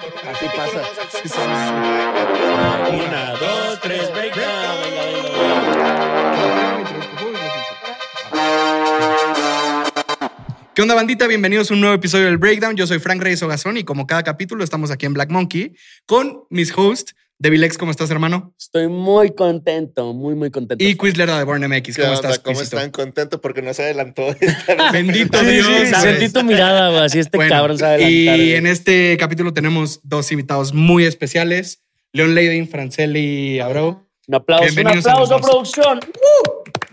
Así pasa. Sí, sí, sí. Una, dos, tres, venga. ¿Qué onda, bandita? Bienvenidos a un nuevo episodio del Breakdown. Yo soy Frank Reyes Ogazón y como cada capítulo estamos aquí en Black Monkey con mis hosts. Devilex, ¿cómo estás, hermano? Estoy muy contento, muy, muy contento. Y Quizler de Born MX, ¿Qué ¿cómo onda? estás, ¿Cómo Quizito? están? Contentos porque no se adelantó. esta- Bendito Sí, Dios. sí, sentí tu mirada, güey. Así este Bueno, cabrón sabe adelantar. Y güey. en este capítulo tenemos dos invitados muy especiales. Leon Leiden, Franceli Abreu. Un aplauso, un Bienvenidos a aplauso, dos. producción.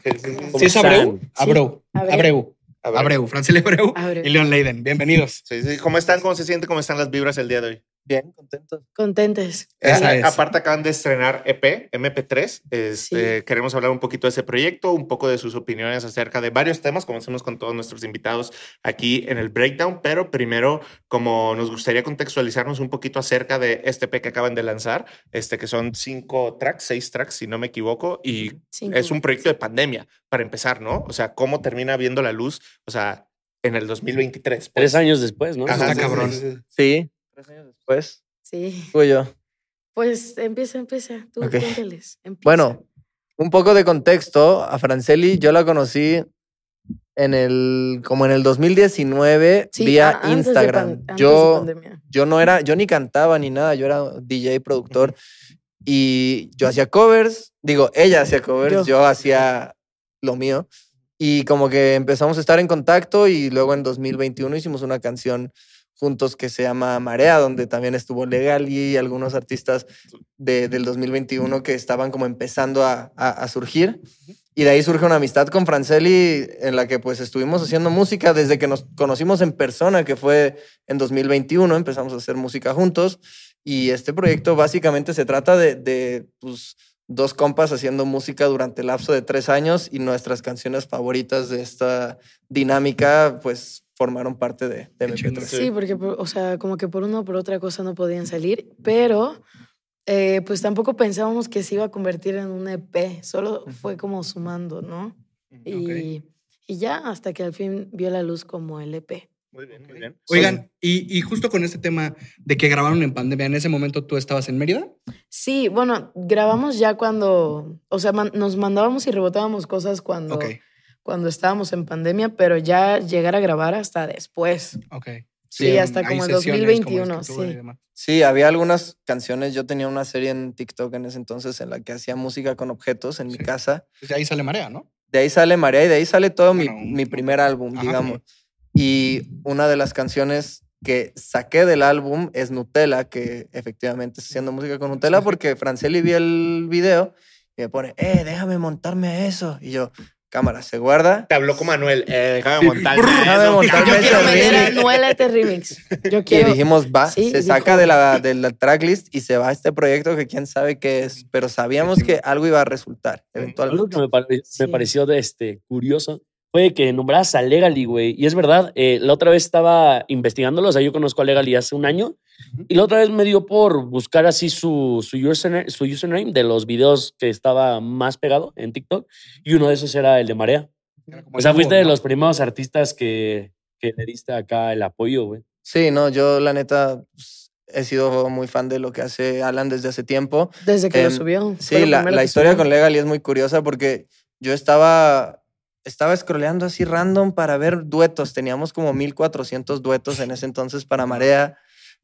Sí, sí, sí. ¿Sí es Abreu? Abreu. Abreu. Abreu. A. Abreu. Franceli Abreu Abreu. y Leon Leiden. Bienvenidos. Sí, sí. ¿Cómo están? ¿Cómo se siente? ¿Cómo están las vibras el día de hoy? Bien, contento. Contentes. Esa es. Aparte acaban de estrenar EP, MP3. Este, Sí. Queremos hablar un poquito de ese proyecto, un poco de sus opiniones acerca de varios temas, como hacemos con todos nuestros invitados aquí en el Breakdown. Pero primero, como nos gustaría contextualizarnos un poquito acerca de este EP que acaban de lanzar, este, que son cinco tracks, seis tracks, si no me equivoco, y Cinco. es un proyecto de pandemia, para empezar, ¿no? O sea, ¿cómo termina viendo la luz? O sea, en el 2023. pues. Tres años después, ¿no? Ajá. está sí, cabrón. sí, sí. Sí, tres años después. Sí. Fui yo. Pues empieza, empieza. Tú Ok. cuéntales. Empieza. Bueno, un poco de contexto. A Franceli yo la conocí en el, como en el 2019 Sí, vía a- Instagram. pan- yo, yo no era, yo ni cantaba ni nada, yo era DJ productor y yo hacía covers, digo, ella hacía covers, Yo. yo, hacía lo mío y como que empezamos a estar en contacto y luego en 2021 hicimos una canción juntos que se llama Marea, donde también estuvo Legal y algunos artistas de- del 2021 que estaban como empezando a, a- a surgir. Y de ahí surge una amistad con Franceli en la que pues estuvimos haciendo música desde que nos conocimos en persona, que fue en 2021, empezamos a hacer música juntos. Y este proyecto básicamente se trata de, de pues, dos compas haciendo música durante el lapso de tres años y nuestras canciones favoritas de esta dinámica pues formaron parte de, de Qué chido. MP3. Sí, porque, por- o sea, como que por una o por otra cosa no podían salir, pero eh, pues tampoco pensábamos que se iba a convertir en un EP, solo fue como sumando, ¿no? Y, y ya hasta que al fin vio la luz como el EP. Muy bien, muy bien. Oigan, y, y justo con este tema de que grabaron en pandemia, ¿en ese momento tú estabas en Mérida? Sí, bueno, grabamos ya cuando, o sea, man- nos mandábamos y rebotábamos cosas cuando, Ok, cuando estábamos en pandemia, pero ya llegar a grabar hasta después. ok. Sí, hasta hay como el sesiones 2021, escritura y sí. Sí, había algunas canciones. Yo tenía una serie en TikTok en ese entonces en la que hacía música con objetos en mi Sí. casa. Pues de ahí sale marea, ¿no? De ahí sale María y de ahí sale todo mi, Bueno, un- mi primer álbum, Ajá. digamos. Y una de las canciones que saqué del álbum es Nutella, que efectivamente estoy haciendo música con Nutella porque Franceli vi el video y me pone, eh, déjame montarme a eso. Y yo, cámara, se guarda. Te habló con Manuel. Eh, déjame montarme. Déjame montarme Yo quiero meter a. Noel a este remix. Yo Y quiero. dijimos, va, Sí, se dijo- saca de la, de la tracklist y se va a este proyecto que quién sabe qué es, pero sabíamos que algo iba a resultar Algo eventualmente. que me, pare- Sí. me pareció de este, curioso fue que nombraras a Legally, güey. Y es verdad, eh, la otra vez estaba investigándolo, o sea, yo conozco a Legally hace un año, y la otra vez me dio por buscar así su, su, username, su username de los videos que estaba más pegado en TikTok, y uno de esos era el de Marea. Era como O sea, fuiste de los primeros artistas que, que le diste acá el apoyo, güey. Sí, no, yo la neta pues, he sido muy fan de lo que hace Alan desde hace tiempo. Desde que Em, lo subió. fue Sí, la, la historia subió. con Legally es muy curiosa porque yo estaba, estaba scrolleando así random para ver duetos. Teníamos como 1400 duetos en ese entonces para Marea,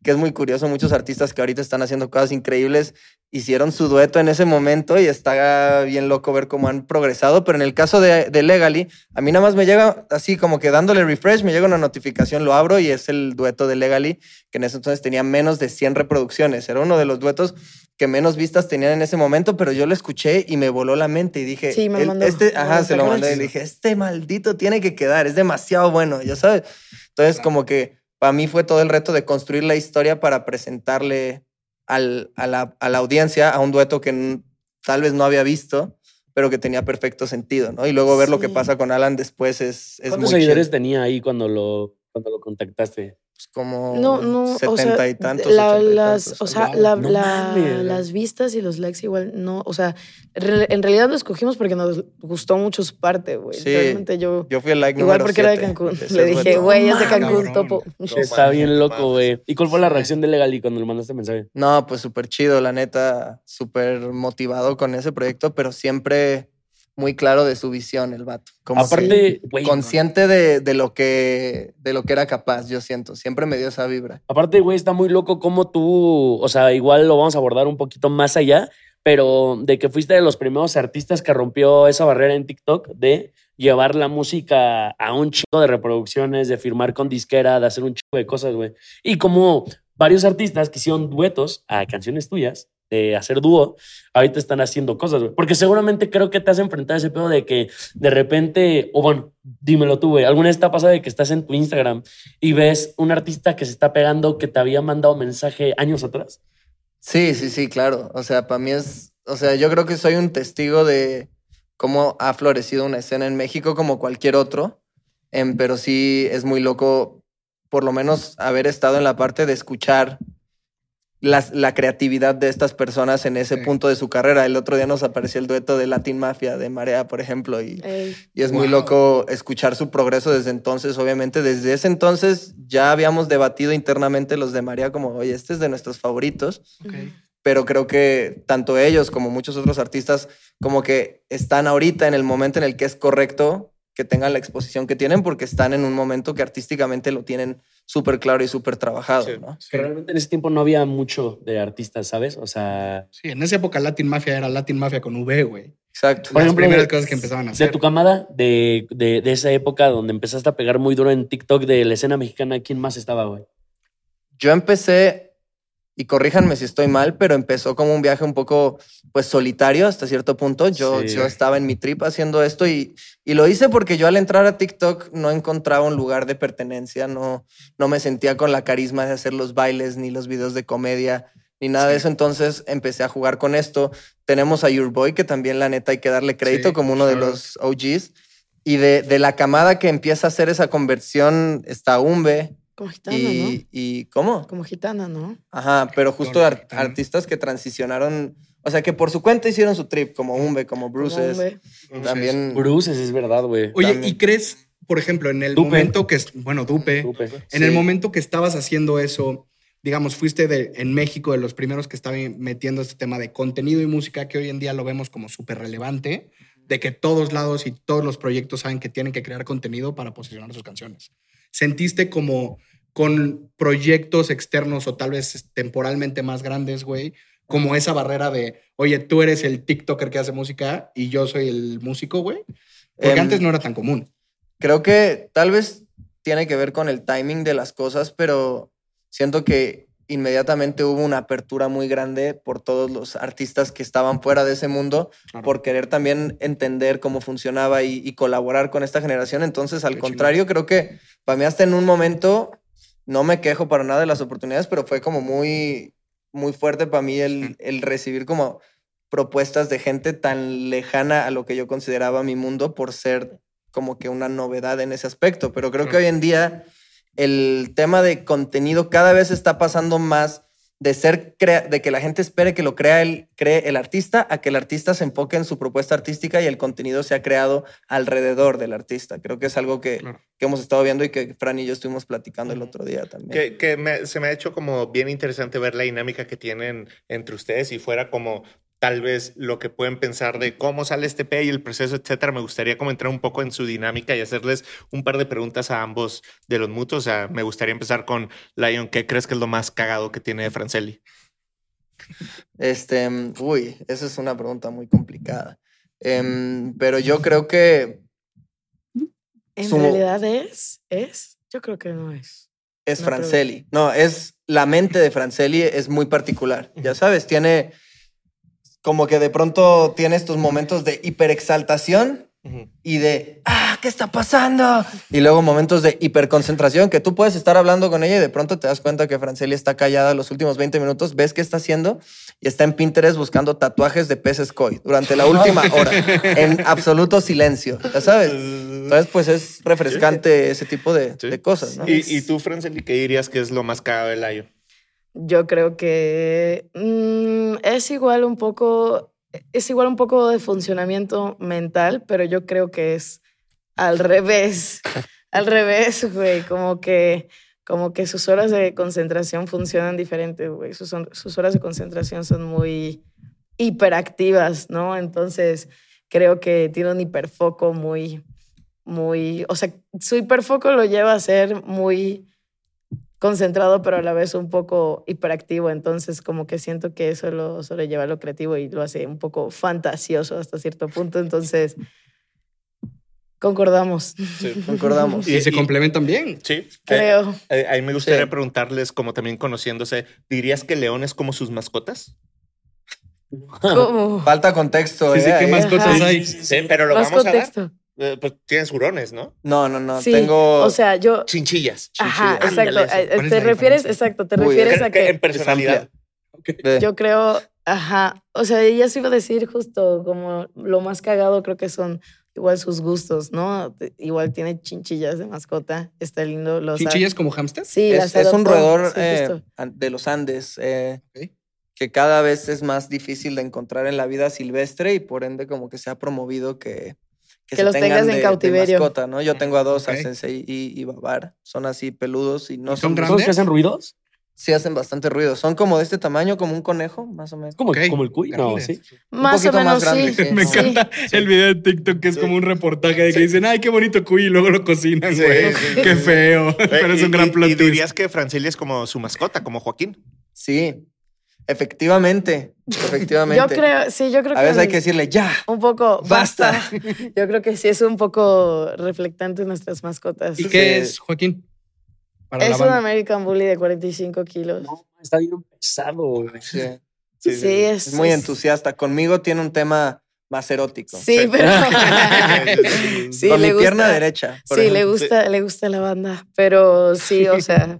que es muy curioso. Muchos artistas que ahorita están haciendo cosas increíbles hicieron su dueto en ese momento y está bien loco ver cómo han progresado. Pero en el caso de, de Legally, a mí nada más me llega así como que dándole refresh, me llega una notificación, lo abro y es el dueto de Legally, que en ese entonces tenía menos de 100 reproducciones. Era uno de los duetos que menos vistas tenían en ese momento, pero yo lo escuché y me voló la mente y dije, Sí, me lo "El- mandó. este, Me ajá, lo se lo mandé y dije, este maldito tiene que quedar, es demasiado bueno, ya sabes. Entonces, como que para mí fue todo el reto de construir la historia para presentarle al- a, la, a la audiencia a un dueto que tal vez no había visto, pero que tenía perfecto sentido, ¿no? Y luego ver lo que pasa con Alan después es, es ¿Cuántos muy seguidores chido. tenía ahí cuando lo, cuando lo contactaste? Pues, como No, no, o setenta sea, y tantos, la- ochenta y las, tantos, o sea, algo. la- No la- mames. las vistas y los likes igual no, o sea, re- en realidad lo escogimos porque nos gustó mucho su parte, güey. Sí. Realmente yo, Yo fui el like igual porque era de Cancún, le dije, güey, es de Cancún, cabrón. topo. Está bien loco, güey. ¿Y cuál fue la reacción de Legali cuando le mandaste mensaje? No, pues súper chido, la neta, súper motivado con ese proyecto, pero siempre muy claro de su visión, el vato. Como Aparte, güey. consciente de, de lo que, de lo que era capaz, yo siento. Siempre me dio esa vibra. Aparte, güey, está muy loco cómo tú, o sea, igual lo vamos a abordar un poquito más allá, pero de que fuiste de los primeros artistas que rompió esa barrera en TikTok de llevar la música a un chico de reproducciones, de firmar con disquera, de hacer un chico de cosas, güey. Y como varios artistas que hicieron duetos a canciones tuyas, de hacer dúo, ahorita están haciendo cosas, güey. Porque seguramente creo que te has enfrentado a ese pedo de que de repente, o bueno, dímelo tú, güey, ¿alguna vez te ha pasado de que estás en tu Instagram y ves un artista que se está pegando que te había mandado mensaje años atrás? Sí, sí, sí, claro. O sea, para mí es, o sea, yo creo que soy un testigo de cómo ha florecido una escena en México como cualquier otro, em, pero sí es muy loco, por lo menos haber estado en la parte de escuchar las- la creatividad de estas personas en ese Sí. punto de su carrera. El otro día nos apareció el dueto de Latin Mafia de Marea, por ejemplo, y, y es muy loco escuchar su progreso desde entonces. Obviamente, desde ese entonces ya habíamos debatido internamente los de Marea como, oye, este es de nuestros favoritos pero creo que tanto ellos como muchos otros artistas como que están ahorita en el momento en el que es correcto que tengan la exposición que tienen porque están en un momento que artísticamente lo tienen súper claro y súper trabajado, Sí. ¿no? Que realmente en ese tiempo no había mucho de artistas, ¿sabes? O sea, Sí, en esa época Latin Mafia era Latin Mafia con V, güey. Exacto. Por Las ejemplo, primeras de- cosas que empezaban a de hacer. tu camada, de, de, de esa época donde empezaste a pegar muy duro en TikTok de la escena mexicana, ¿quién más estaba, güey? Yo empecé, y corríjanme si estoy mal, pero empezó como un viaje un poco pues solitario hasta cierto punto. Yo, Sí. yo estaba en mi trip haciendo esto y, y lo hice porque yo al entrar a TikTok no encontraba un lugar de pertenencia, no, no me sentía con la carisma de hacer los bailes ni los videos de comedia ni nada de eso. Entonces empecé a jugar con esto. Tenemos a Your Boy, que también la neta hay que darle crédito Sí, como uno de los OGs. Y de, de la camada que empieza a hacer esa conversión está Umbe. Como gitana, Y, ¿no? y ¿cómo? Como gitana, ¿no? Ajá, pero justo artistas que transicionaron, o sea, que por su cuenta hicieron su trip, como Umbe, como Bruces. También. Bruces, es verdad, güey. Oye, También. ¿y crees, por ejemplo, en el Dupe. momento que, es- bueno, Dupe, en el momento que estabas haciendo eso, digamos, fuiste de, en México de los primeros que estaban metiendo este tema de contenido y música, que hoy en día lo vemos como súper relevante, de que todos lados y todos los proyectos saben que tienen que crear contenido para posicionar sus canciones. ¿Sentiste como con proyectos externos o tal vez temporalmente más grandes, güey, como esa barrera de, oye, tú eres el TikToker que hace música y yo soy el músico, güey? Porque Em, antes no era tan común. Creo que tal vez tiene que ver con el timing de las cosas, pero siento que inmediatamente hubo una apertura muy grande por todos los artistas que estaban fuera de ese mundo, Claro. por querer también entender cómo funcionaba y, y colaborar con esta generación. Entonces, al Qué contrario, creo que para mí hasta en un momento, no me quejo para nada de las oportunidades, pero fue como muy, muy fuerte para mí el, el recibir como propuestas de gente tan lejana a lo que yo consideraba mi mundo por ser como que una novedad en ese aspecto. Pero creo que hoy en día el tema de contenido cada vez está pasando más de ser crea- de que la gente espere que lo crea el, cree el artista a que el artista se enfoque en su propuesta artística y el contenido se ha creado alrededor del artista. Creo que es algo que, Claro. que hemos estado viendo y que Fran y yo estuvimos platicando el otro día también. Que, que me- se me ha hecho como bien interesante ver la dinámica que tienen entre ustedes y fuera como tal vez lo que pueden pensar de cómo sale este P y el proceso, etcétera. Me gustaría como entrar un poco en su dinámica y hacerles un par de preguntas a ambos de los mutuos. O sea, me gustaría empezar con Lion. ¿Qué crees que es lo más cagado que tiene Franceli? Este, uy, esa es una pregunta muy complicada. Em, pero yo creo que En realidad es, es, yo creo que no es. es No, Franceli. No, es la mente de Franceli es muy particular. Ya sabes, tiene como que de pronto tiene estos momentos de hiperexaltación Ujú. y de, ah, ¿qué está pasando? Y luego momentos de hiperconcentración que tú puedes estar hablando con ella y de pronto te das cuenta que Franceli está callada los últimos 20 minutos, ves qué está haciendo y está en Pinterest buscando tatuajes de peces koi durante la última hora, en absoluto silencio, ¿ya sabes? Entonces, pues es refrescante ese tipo de, Sí. de cosas, ¿no? ¿Y, y tú, Franceli, qué dirías que es lo más cagado del año? Yo creo que mm, es igual un poco, es igual un poco de funcionamiento mental, pero yo creo que es al revés, al revés, güey, como que, como que sus horas de concentración funcionan diferente, güey, sus, sus horas de concentración son muy hiperactivas, ¿no? Entonces creo que tiene un hiperfoco muy, muy, o sea, su hiperfoco lo lleva a ser muy concentrado, pero a la vez un poco hiperactivo. Entonces, como que siento que eso lo sobrelleva a lo creativo y lo hace un poco fantasioso hasta cierto punto. Entonces, concordamos. Sí. Concordamos. Y se complementan bien. Sí. Creo. Eh, eh, ahí me gustaría Sí. preguntarles, como también conociéndose, ¿dirías que León es como sus mascotas? ¿Cómo? Falta contexto. Sí, sí, ¿eh? ¿qué Ahí. mascotas Ajá. hay? Sí, pero lo Más vamos a dar. Eh, pues tienes hurones, ¿no? No, no, no. Sí, Tengo. o sea, yo... Chinchillas. Ajá, Chinchillas. exacto. Ándale, Eh, eso. ¿Cuál es Te refieres, exacto, te Uy, refieres a que en personalidad. Yo creo, ajá, o sea, ella se iba a decir justo como lo más cagado creo que son igual sus gustos, ¿no? Igual tiene chinchillas de mascota, está lindo. Los ¿Chinchillas como hamster? Sí, es, las es un roedor sí, eh, de los Andes eh, Ok. que cada vez es más difícil de encontrar en la vida silvestre y por ende como que se ha promovido que, Que se los tengan tengas en de- de cautiverio. mascota, ¿no? Yo tengo a dos, a Ok. Sensei y, y Babar. Son así peludos y no ¿Y son son, grandes? ¿Son los que hacen ruidos? Sí hacen bastante ruido. Son como de este tamaño, como un conejo, más o menos. Como, Ok, como el cuy. No, sí. Más o más menos, grande, sí. sí. Me sí. encanta el video de TikTok que es como un reportaje de que dicen, ay, qué bonito cuy, y luego lo cocinan, güey. sí, Qué sí. feo. Pero es un gran plot Y dirías que Franceli es como su mascota, como Joaquín. Sí, efectivamente, efectivamente. Yo creo, sí, yo creo a que veces hay que decirle ya. un poco Basta. basta. Yo creo que sí es un poco reflectante en nuestras mascotas. ¿Y qué Sí. es, Joaquín? Para Es un. American Bully de 45 kilos. No, está bien pesado. güey. Sí, Sí, es, es muy es- entusiasta. Conmigo tiene un tema más erótico. Sí, pero. Sí, Con le mi gusta. pierna derecha. Sí, le gusta, le gusta la banda. Pero sí, o sea,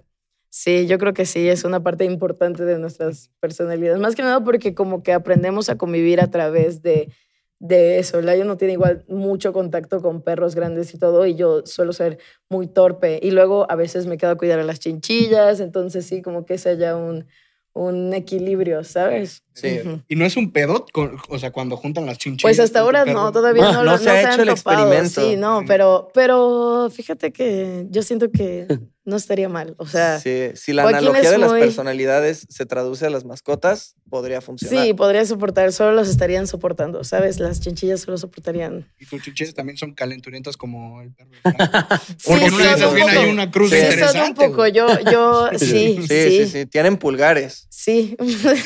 sí, yo creo que sí, es una parte importante de nuestras personalidades. Más que nada porque como que aprendemos a convivir a través de, de eso. Layo no tiene igual mucho contacto con perros grandes y todo, y yo suelo ser muy torpe. Y luego a veces me quedo a cuidar a las chinchillas, entonces sí, como que es haya un, un equilibrio, ¿sabes? Sí. ¿Y no es un pedo? o sea, cuando juntan las chinchillas. Pues hasta ahora no, todavía No, no, no lo- se ha no hecho el han topado. experimento. Sí, no, pero, pero fíjate que yo siento que no estaría mal. O sea, sí, Sí, si la Joaquín analogía de las personalidades se traduce a las mascotas, podría funcionar. podría soportar, solo los estarían soportando, ¿sabes? Las chinchillas solo soportarían. Y tus chinchillas también son calenturientas como el perro. Sí, Porque esas un bien hay una cruz Sí, Sí, son un interesante. poco. Yo, yo, sí, sí, sí, sí, sí, Tienen pulgares. sí.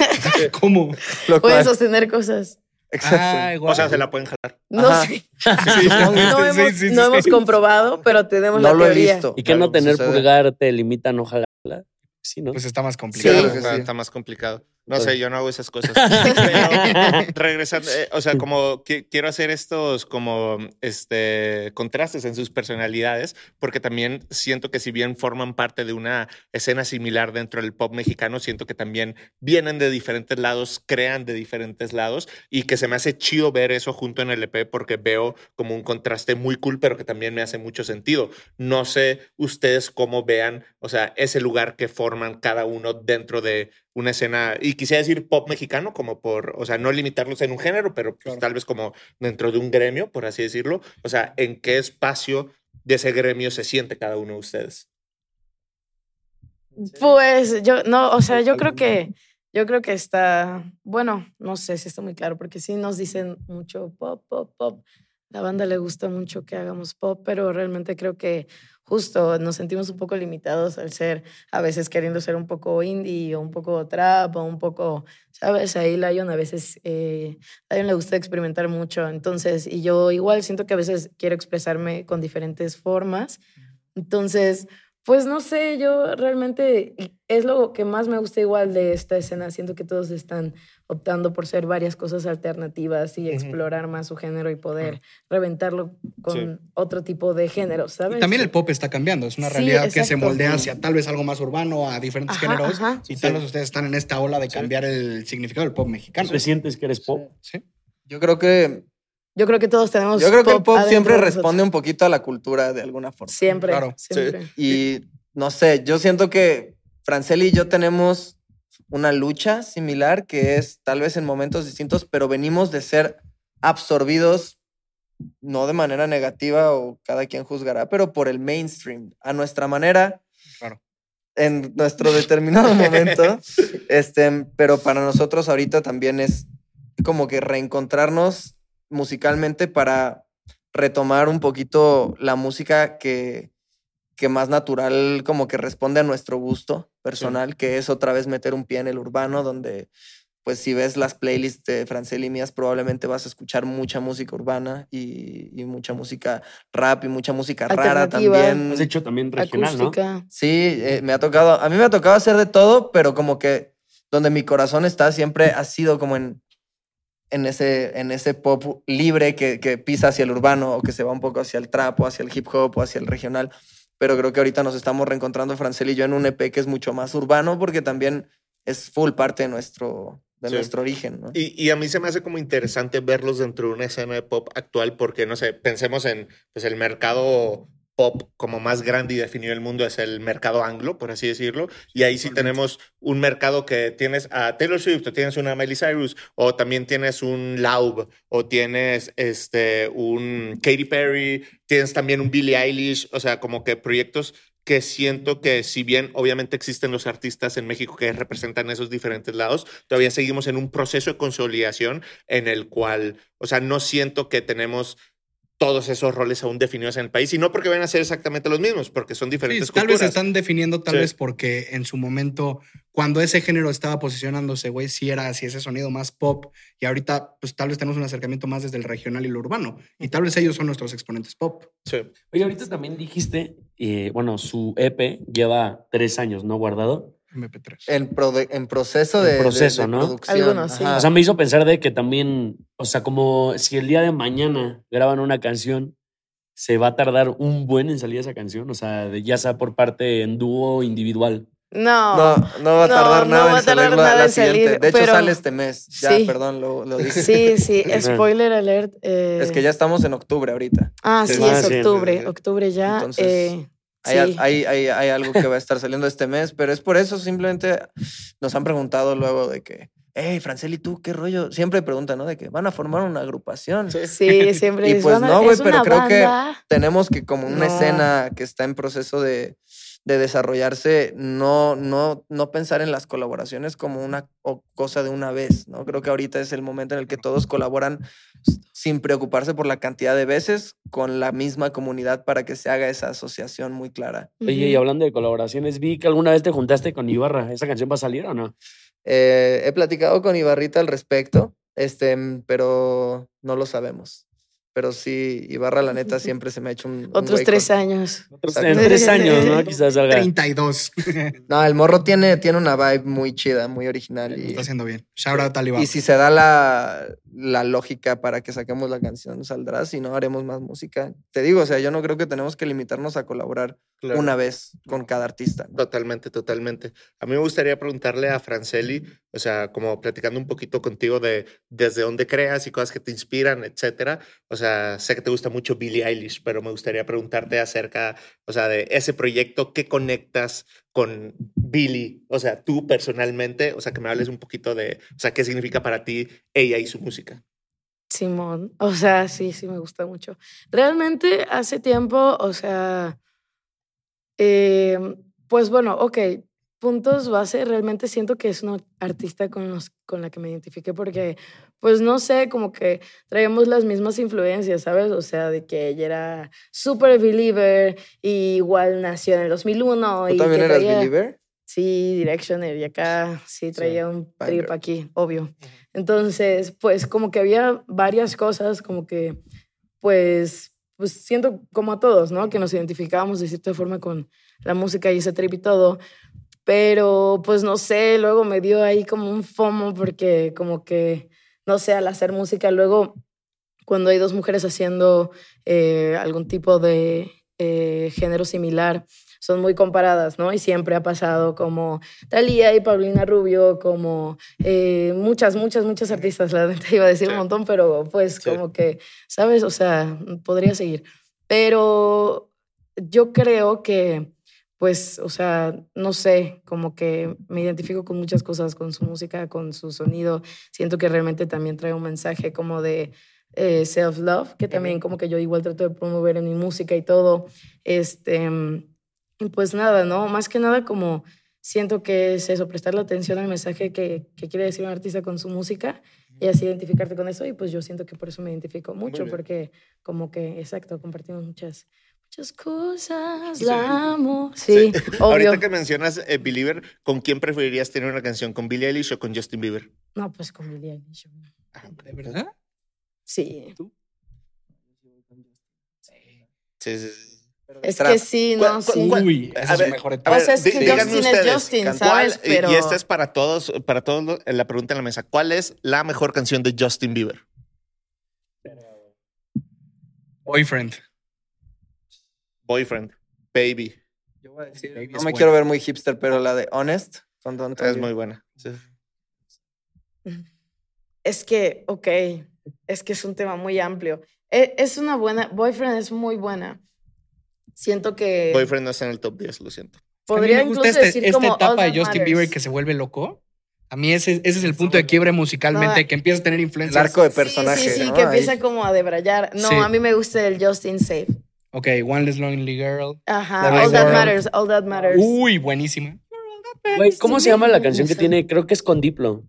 ¿Cómo? Lo Pueden sostener cosas. Exacto. Ay, O sea, se la pueden jalar. No sé. Sí, No, sí, hemos, sí, sí, no sí. hemos comprobado, pero tenemos No la lo he teoría. visto. Y que no tener sucede. pulgar te limita a no jalarla. Sí, ¿no? Pues está más Sí, complicado. está más complicado. No sé, yo no hago esas cosas. Pero, regresando, eh, o sea, como qui- quiero hacer estos como este contrastes en sus personalidades, porque también siento que si bien forman parte de una escena similar dentro del pop mexicano, siento que también vienen de diferentes lados, crean de diferentes lados y que se me hace chido ver eso junto en el EP porque veo como un contraste muy cool, pero que también me hace mucho sentido. No sé ustedes cómo vean, o sea, ese lugar que forman cada uno dentro de una escena, y quisiera decir pop mexicano, como por, o sea, no limitarlos en un género, pero pues, Claro. tal vez como dentro de un gremio, por así decirlo. O sea, ¿en qué espacio de ese gremio se siente cada uno de ustedes? Pues yo, no, o sea, yo creo que, yo creo que está, bueno, no sé si está muy claro, porque sí nos dicen mucho pop, pop, pop. La banda le gusta mucho que hagamos pop, pero realmente creo que justo nos sentimos un poco limitados al ser, a veces queriendo ser un poco indie o un poco trap o un poco, ¿sabes? Ahí Lion a veces, eh, a Lion le gusta experimentar mucho, entonces, y yo igual siento que a veces quiero expresarme con diferentes formas. Entonces, Pues no sé, yo realmente es lo que más me gusta igual de esta escena. Siento que todos están optando por ser varias cosas alternativas y explorar más su género y poder reventarlo con otro tipo de género, ¿sabes? también el pop está cambiando, es una realidad que se moldea hacia tal vez algo más urbano, a diferentes géneros. Y tal vez ustedes están en esta ola de cambiar el significado del pop mexicano. ¿Te sientes que eres pop? Sí. Yo creo que yo creo que todos tenemos. Yo creo que el pop siempre responde un poquito a la cultura de alguna forma. Siempre. Claro. Siempre. Y no sé, yo siento que Franceli y yo tenemos una lucha similar que es tal vez en momentos distintos, pero venimos de ser absorbidos no de manera negativa o cada quien juzgará, pero por el mainstream, a nuestra manera. Claro. En nuestro determinado momento. este, pero para nosotros ahorita también es como que reencontrarnos musicalmente para retomar un poquito la música que, que más natural como que responde a nuestro gusto personal, que es otra vez meter un pie en el urbano, donde pues si ves las playlists de Francel y mías, probablemente vas a escuchar mucha música urbana y, mucha música rap y mucha música rara también. Has hecho también regional, ¿no? Sí, eh, me ha tocado, a mí me ha tocado hacer de todo, pero como que donde mi corazón está siempre ha sido como en en ese, en ese pop libre que, que, pisa hacia el urbano o que se va un poco hacia el trap o hacia el hip hop o hacia el regional. Pero creo que ahorita nos estamos reencontrando Francel y yo en un EP que es mucho más urbano porque también es full parte de nuestro, de nuestro origen. ¿no? Y, y, a mí se me hace como interesante verlos dentro de una escena de pop actual porque, no sé, pensemos en pues, el mercado pop como más grande y definido el mundo es el mercado anglo, por así decirlo. Y ahí sí tenemos un mercado que tienes a Taylor Swift, o tienes una Miley Cyrus, o también tienes un Laub, o tienes este, un Katy Perry, tienes también un Billie Eilish, o sea, como que proyectos que siento que si bien obviamente existen los artistas en México que representan esos diferentes lados, todavía seguimos en un proceso de consolidación en el cual, o sea, no siento que tenemos todos esos roles aún definidos en el país y no porque van a ser exactamente los mismos, porque son diferentes sí, Tal vez se están definiendo, tal vez porque en su momento, cuando ese género estaba posicionándose, güey, sí era así ese sonido más pop y ahorita, pues tal vez tenemos un acercamiento más desde el regional y lo urbano y tal vez ellos son nuestros exponentes pop. Sí. Oye, ahorita también dijiste, eh, bueno, su EP lleva tres años, ¿no? Guardado. MP3. En, en proceso de, proceso, ¿no? producción. Algunos, sí. O sea, me hizo pensar de que también, o sea, como si el día de mañana graban una canción, se va a tardar un buen en salir esa canción, o sea, de, ya sea por parte en dúo individual. No, no, no va a tardar nada en salir la, siguiente. de hecho, sale este mes. Ya, perdón, lo, lo dije. Sí, sí, spoiler alert. Eh... Es que ya estamos en octubre ahorita. Ah, sí, es octubre. Octubre ya. Entonces, eh, hay, hay, hay, hay, algo que va a estar saliendo este mes, pero es por eso simplemente nos han preguntado luego de que, hey, Franceli, ¿tú qué rollo? Siempre preguntan, ¿no? De que van a formar una agrupación. Sí, siempre. y pues no, güey, pero creo que tenemos que como una escena que está en proceso de, de desarrollarse, no, no, no pensar en las colaboraciones como una cosa de una vez, ¿no? Creo que ahorita es el momento en el que todos colaboran sin preocuparse por la cantidad de veces con la misma comunidad para que se haga esa asociación muy clara. Oye, y hablando de colaboraciones, vi que alguna vez te juntaste con Ibarra. ¿Esa canción va a salir o no? Eh, he platicado con Ibarrita al respecto, este, pero no lo sabemos. Pero sí, Ibarra, la neta, siempre se me ha hecho un. Otros tres años. Otros tres años, ¿no? Quizás salga. 32. no, el morro tiene, tiene una vibe muy chida, muy original. Y, está haciendo bien. Shout out Talibán. Y si se da la, la lógica para que saquemos la canción, saldrá. Si no, haremos más música. Te digo, o sea, yo no creo que tenemos que limitarnos a colaborar una vez con cada artista. Totalmente, totalmente. A mí me gustaría preguntarle a Franceli, o sea, como platicando un poquito contigo de desde dónde creas y cosas que te inspiran, etcétera. O sea, sé que te gusta mucho Billie Eilish, pero me gustaría preguntarte acerca, o sea, de ese proyecto, ¿qué conectas con Billie? O sea, tú personalmente, o sea, que me hables un poquito de, o sea, qué significa para ti ella y su música. Simón, o sea, sí, sí me gusta mucho. Realmente hace tiempo, o sea, eh, pues bueno, ok, puntos base, realmente siento que es una artista con, los, con la que me identifique porque, pues no sé, como que traemos las mismas influencias, ¿sabes? O sea, de que ella era super believer y igual nació en el 2001. ¿Tú también eras believer? Sí, Directioner y acá sí traía un trip aquí, obvio. Entonces, pues como que había varias cosas, como que, pues pues siento como a todos, ¿no? Que nos identificábamos de cierta forma con la música y ese trip y todo. Pero pues no sé, luego me dio ahí como un fomo porque como que, no sé, al hacer música, luego cuando hay dos mujeres haciendo eh, algún tipo de eh, género similar, son muy comparadas, ¿no? Y siempre ha pasado como Talía y Paulina Rubio, como eh, muchas, muchas, muchas artistas, la gente iba a decir un montón, pero pues como que, ¿sabes? O sea, podría seguir. Pero yo creo que, pues, o sea, no sé, como que me identifico con muchas cosas, con su música, con su sonido. Siento que realmente también trae un mensaje como de eh, self-love, que también como que yo igual trato de promover en mi música y todo. Este, y pues nada, ¿no? Más que nada como siento que es eso, prestarle atención al mensaje que, que quiere decir un artista con su música y así identificarte con eso. Y pues yo siento que por eso me identifico mucho, porque como que, exacto, compartimos muchas, muchas cosas, la amo. Sí, obvio. Ahorita que mencionas eh, Believer, ¿con quién preferirías tener una canción? ¿Con Billie Eilish o con Justin Bieber? No, pues con Billie Eilish. ¿De verdad? Sí. Sí, sí, sí. Es Trap. que sí, no, ¿Cuál- cuál- sí. Uy, A esa es ver, mejor a etapa. ver, O sea, es que Justin es Justin, ¿cuál- ¿sabes? y- Pero- Y esta es para todos, para todos la pregunta en la mesa. ¿Cuál es la mejor canción de Justin Bieber? Boyfriend. Boyfriend, Baby. Yo voy a decir, Baby no es me buena. quiero ver muy hipster, pero la de Honest con Don Es muy buena. Sí. Es que, ok, es que es un tema muy amplio. E- Es una buena, Boyfriend es muy buena. Siento que Boyfriend no está en el top 10, lo siento. podría a mí me incluso gusta este- decir esta como etapa de Justin Bieber que se vuelve loco. A mí ese, ese es el punto de quiebre musicalmente, No, que empieza a tener El influencias. arco de Sí, personaje. Sí, sí, ¿no? que empieza como a debrayar. No, Sí. a mí me gusta el Justin Safe. Ok, One Less Lonely Girl. Ajá, All That World. Matters, All That Matters. Uy, buenísima. Güey, ¿cómo se llama la canción que tiene? Creo que es con Diplo.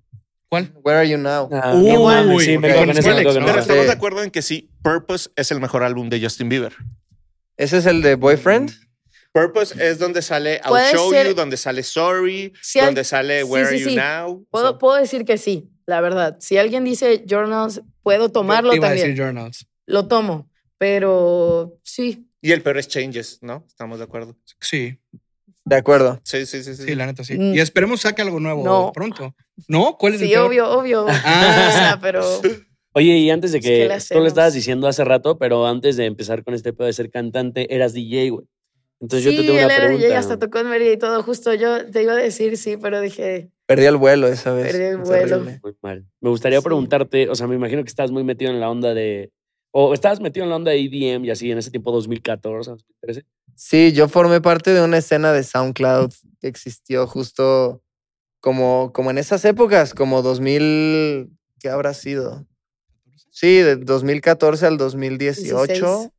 ¿Cuál? Where are you now? Ah, Uy, no mames, sí, me. Pero estamos de acuerdo en que sí, Purpose es el mejor álbum de Justin Bieber. ¿Ese es el de Boyfriend? Purpose es donde sale I'll Show ser- You, donde sale Sorry, donde sale Where sí, Are You sí. Now. Puedo, puedo decir que sí, la verdad. Si alguien dice journals, puedo tomarlo Yo te iba a también. decir Journals. Lo tomo, pero sí. y el peor es Changes, ¿no? Estamos de acuerdo. Sí, De acuerdo. Sí, sí, sí. sí. sí, la neta sí. Mm. Y esperemos saque algo nuevo No. pronto. ¿No? ¿Cuál es el Sí, peor? obvio, obvio. Ah. O sea, pero Oye, y antes de Es que, que le tú lo estabas diciendo hace rato, pero antes de empezar con este pedo de ser cantante, eras DJ, güey. Entonces sí, yo te tengo él una era pregunta. DJ, hasta tocó en Mérida y todo. Justo yo te iba a decir sí, pero dije, Perdí el vuelo esa vez. Perdí el Es vuelo. Muy mal. Me gustaría Sí. preguntarte, o sea, me imagino que estás muy metido en la onda de. O estabas metido en la onda de EDM y así en ese tiempo 2014, 2013. Sí, yo formé parte de una escena de SoundCloud que existió justo como, como en esas épocas, como 2000, ¿qué habrá sido? Sí, de 2014 al 2018. 16.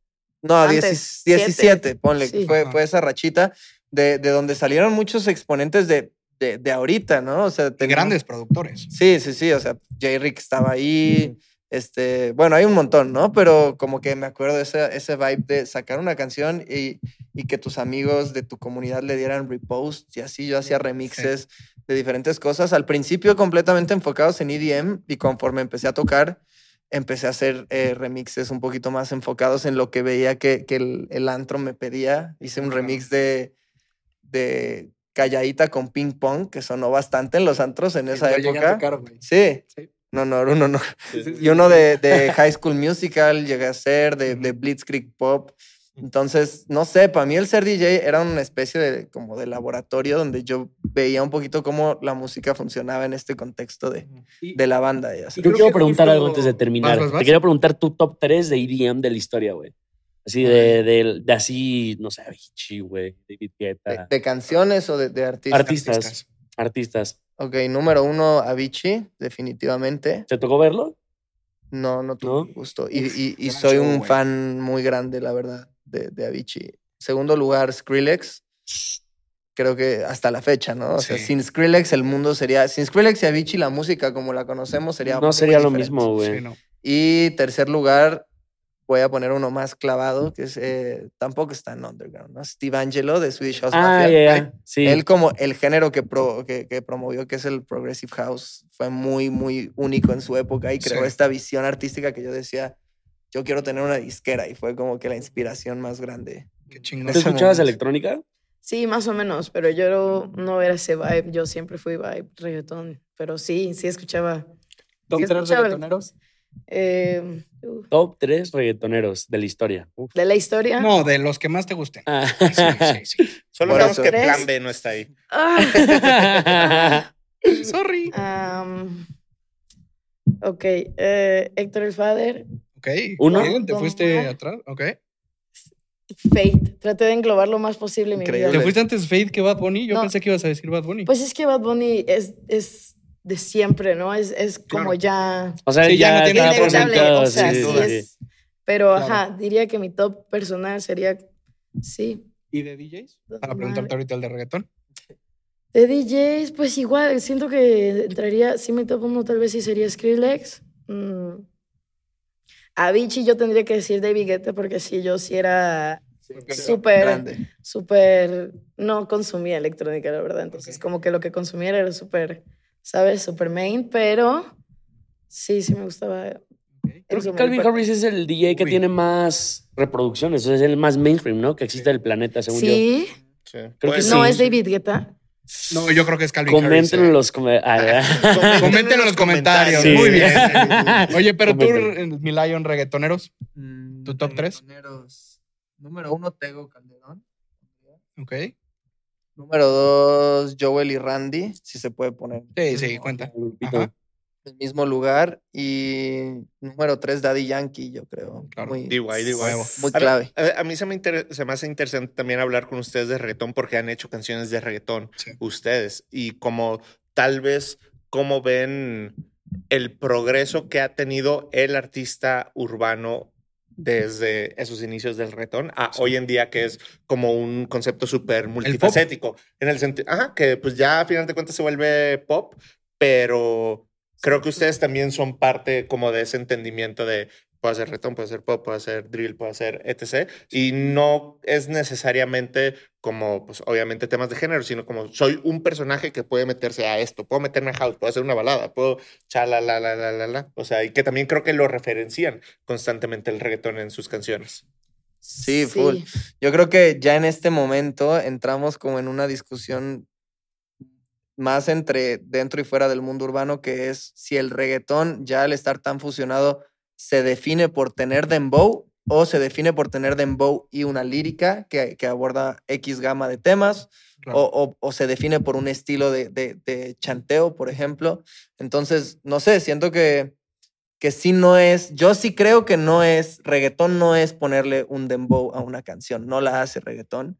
No, Antes, 10 siete. 17, ponle, Sí. fue, fue esa rachita de, de donde salieron muchos exponentes de, de, de ahorita, ¿no? O sea, grandes productores. Sí, sí, sí, o sea, J-Rick estaba ahí, este, bueno, hay un montón, ¿no? Pero como que me acuerdo de ese, ese vibe de sacar una canción y, y que tus amigos de tu comunidad le dieran repost y así yo hacía remixes de diferentes cosas, al principio completamente enfocados en EDM y conforme empecé a tocar, empecé a hacer eh, remixes un poquito más enfocados en lo que veía que, que el, el antro me pedía. Hice un remix de, de Calladita con Ping Pong, que sonó bastante en los antros en esa a época. tocar, güey. Sí. Sí. No, no, uno no. Y uno de, de High School Musical llegué a ser, de, de. Blitzkrieg Pop. Entonces, no sé, para mí el ser DJ era una especie de como de laboratorio donde yo veía un poquito cómo la música funcionaba en este contexto de, de la banda. Y así. Yo quiero preguntar algo antes de terminar. Vas, vas, vas. Te quería preguntar tu top 3 de EDM de la historia, güey. Así de, de, de así, no sé, Avicii, güey, David De, Guetta. de canciones o de, de artistas. Artistas. Artistas. Ok, número uno, Avicii, definitivamente. ¿Te tocó verlo? No, no tuve ¿No? gusto. Y, y- soy show, un fan muy grande, la verdad, de, de Avicii. Segundo lugar, Skrillex. Creo que hasta la fecha, ¿no? O sea, sin Skrillex el mundo sería... Sin Skrillex y Avicii la música como la conocemos sería... No muy sería lo mismo, güey. Sí, no. Y tercer lugar, voy a poner uno más clavado, que es... eh, tampoco está en Underground, ¿no? Steve Angelo de Swedish House Ah, Mafia. ya. Sí. Él como el género que, pro- que, que promovió, que es el Progressive House, fue muy, muy único en su época y creó Sí. esta visión artística que yo decía, yo quiero tener una disquera y fue como que la inspiración más grande. Qué chingón. ¿Tú escuchabas momento. electrónica? Sí, más o menos, pero yo no era ese vibe. Yo siempre fui vibe reggaetón. Pero sí, sí escuchaba. ¿Top Sí, escuchaba- reggaetoneros? Eh, uh, Top 3 reggaetoneros de la historia. Uf. de la historia. No, de los que más te gusten. Ah. Sí, sí, sí. Solo eso. que ¿Tres? plan B no está ahí. Ah, Sorry. am, ok, eh, Héctor el Father, Ok. Uno. Bien, ¿Te fuiste Omar. atrás? Ok. Fate. Traté de englobar lo más posible mi Increíble. ¿Te vida. fuiste antes Faith que Bad Bunny? Yo No. pensé que ibas a decir Bad Bunny. Pues es que Bad Bunny es, es de siempre, ¿no? Es, es como Claro. ya o sea, Sí, ya ya, no tiene está ningún inevitable. presentado, O sea, sí, sí, sí, sí. es. Pero, Claro. ajá, diría que mi top personal sería, sí. ¿Y de DJs? Para preguntarte ahorita el de reggaetón. De DJs, pues igual, siento que entraría, sí mi top uno tal vez sí sería Skrillex. Mm. Avicii yo tendría que decir David Guetta porque sí, yo sí era súper, Grande. súper, no consumía electrónica, la verdad. Entonces, como que lo que consumía era súper, ¿sabes? Súper main, pero sí, sí me gustaba. Creo que Calvin. Harris es el DJ que Uy. tiene más reproducciones, o sea, es el más mainstream, ¿no? Que existe en el planeta, según yo. Sí, Sí. Que Pues, no sí. es David Guetta. No, yo creo que es Calvin Comenten Harris. en eh. los come- ah, Comenten en los comentarios. Sí. Muy bien. Oye, pero tú, Comenten. en mi Lion reggaetoneros. Mm, ¿Tu top tres? reggaetoneros. Número uno, Tego Calderón. Ok. Número dos, Joel y Randy, si se puede poner. Sí, sí, cuenta. Ajá. el mismo lugar. Y número tres, Daddy Yankee, yo creo. Claro. Muy, DY, muy A ver, clave. A, a mí se me, inter- se me hace interesante también hablar con ustedes de reggaetón porque han hecho canciones de reggaetón Sí. ustedes y como tal vez cómo ven el progreso que ha tenido el artista urbano desde esos inicios del reggaetón a hoy en día que es como un concepto súper multifacético. En el sentido, ajá, que pues ya a final de cuentas se vuelve pop, pero creo que ustedes también son parte como de ese entendimiento de puede ser reggaetón, puede ser pop, puede ser drill, puede ser etc. Y no es necesariamente como, pues obviamente temas de género, sino como soy un personaje que puede meterse a esto, puedo meterme a house, puedo hacer una balada, puedo chala, la, la, la, la, la. O sea, y que también creo que lo referencian constantemente el reggaetón en sus canciones. Sí, full. Yo creo que ya en este momento entramos como en una discusión más entre dentro y fuera del mundo urbano, que es si el reggaetón ya al estar tan fusionado se define por tener dembow o se define por tener dembow y una lírica que, que aborda X gama de temas Claro. o, o- o se define por un estilo de, de- de chanteo, por ejemplo. Entonces, no sé, siento que, que sí no es, yo sí creo que no es, reggaetón no es ponerle un dembow a una canción, no la hace reggaetón,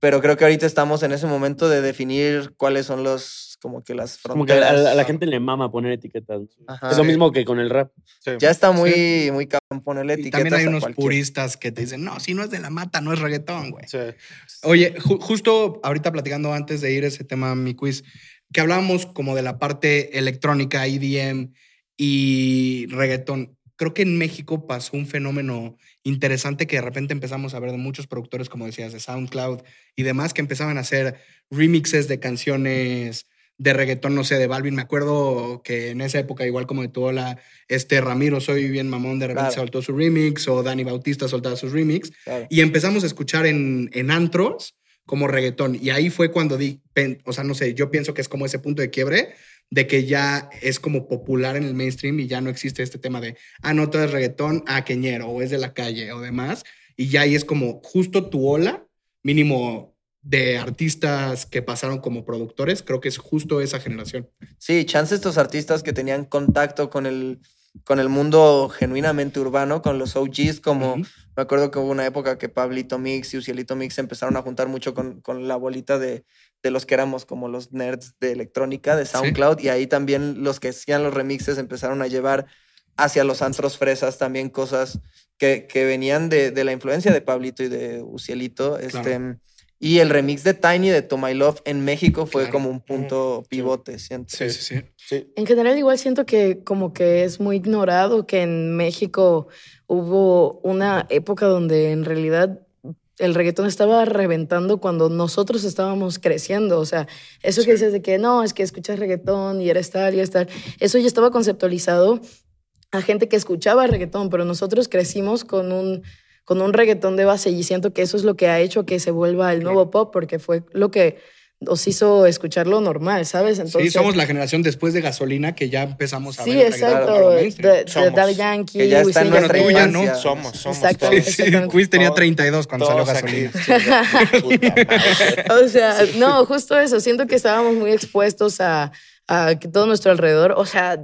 pero creo que ahorita estamos en ese momento de definir cuáles son los, como que las Como que fronteras. a, la- a la gente le mama poner etiquetas. Ajá. Es lo Sí. mismo que con el rap. Ya está muy, muy cabrón ponerle Y etiquetas también hay unos cualquier- puristas que te dicen, no, si no es de la mata, no es reggaetón, güey. Sí. Oye, ju- justo ahorita platicando antes de ir a ese tema, mi quiz, que hablábamos como de la parte electrónica, EDM y reggaetón. Creo que en México pasó un fenómeno interesante que de repente empezamos a ver de muchos productores, como decías, de SoundCloud y demás, que empezaban a hacer remixes de canciones de reggaetón, no sé, de Balvin. Me acuerdo que en esa época, igual como de tu la este Ramiro, soy bien mamón, de repente Claro. soltó su remix, o Dani Bautista soltaba sus remix. Claro. Y empezamos a escuchar en, en antros como reggaetón. Y ahí fue cuando di, o sea, no sé, yo pienso que es como ese punto de quiebre de que ya es como popular en el mainstream y ya no existe este tema de, ah, no, todo es reggaetón, ah, queñero, o es de la calle o demás. Y ya ahí es como justo tu ola, mínimo de artistas que pasaron como productores, creo que es justo esa generación. Sí, chance estos artistas que tenían contacto con el, con el mundo genuinamente urbano, con los OGs, como me acuerdo que hubo una época que Pablito Mix y Ucielito Mix empezaron a juntar mucho con, con la bolita de, de los que éramos como los nerds de electrónica, de SoundCloud, y ahí también los que hacían los remixes empezaron a llevar hacia los antros fresas también cosas que, que venían de, de la influencia de Pablito y de Ucielito. Este, Y el remix de Tiny de To My Love en México fue Claro. como un punto pivote, siento. Sí, sí, sí. Sí. En general igual siento que como que es muy ignorado que en México hubo una época donde en realidad el reggaetón estaba reventando cuando nosotros estábamos creciendo. O sea, eso que dices de que no, es que escuchas reggaetón y eres tal y eres tal, eso ya estaba conceptualizado a gente que escuchaba reggaetón, pero nosotros crecimos con un, con un reggaetón de base y siento que eso es lo que ha hecho que se vuelva el nuevo pop, porque fue lo que nos hizo escucharlo normal, ¿sabes? sí, somos la generación después de gasolina que ya empezamos a sí, ver. exacto. De, de Daddy Yankee, que ya está en nuestra tuya. ¿no? Somos, somos. Exacto. todos. Sí, Quiz tenía 32 cuando salió gasolina. O sea, no, justo eso. Siento que estábamos muy expuestos a, a que todo nuestro alrededor, o sea,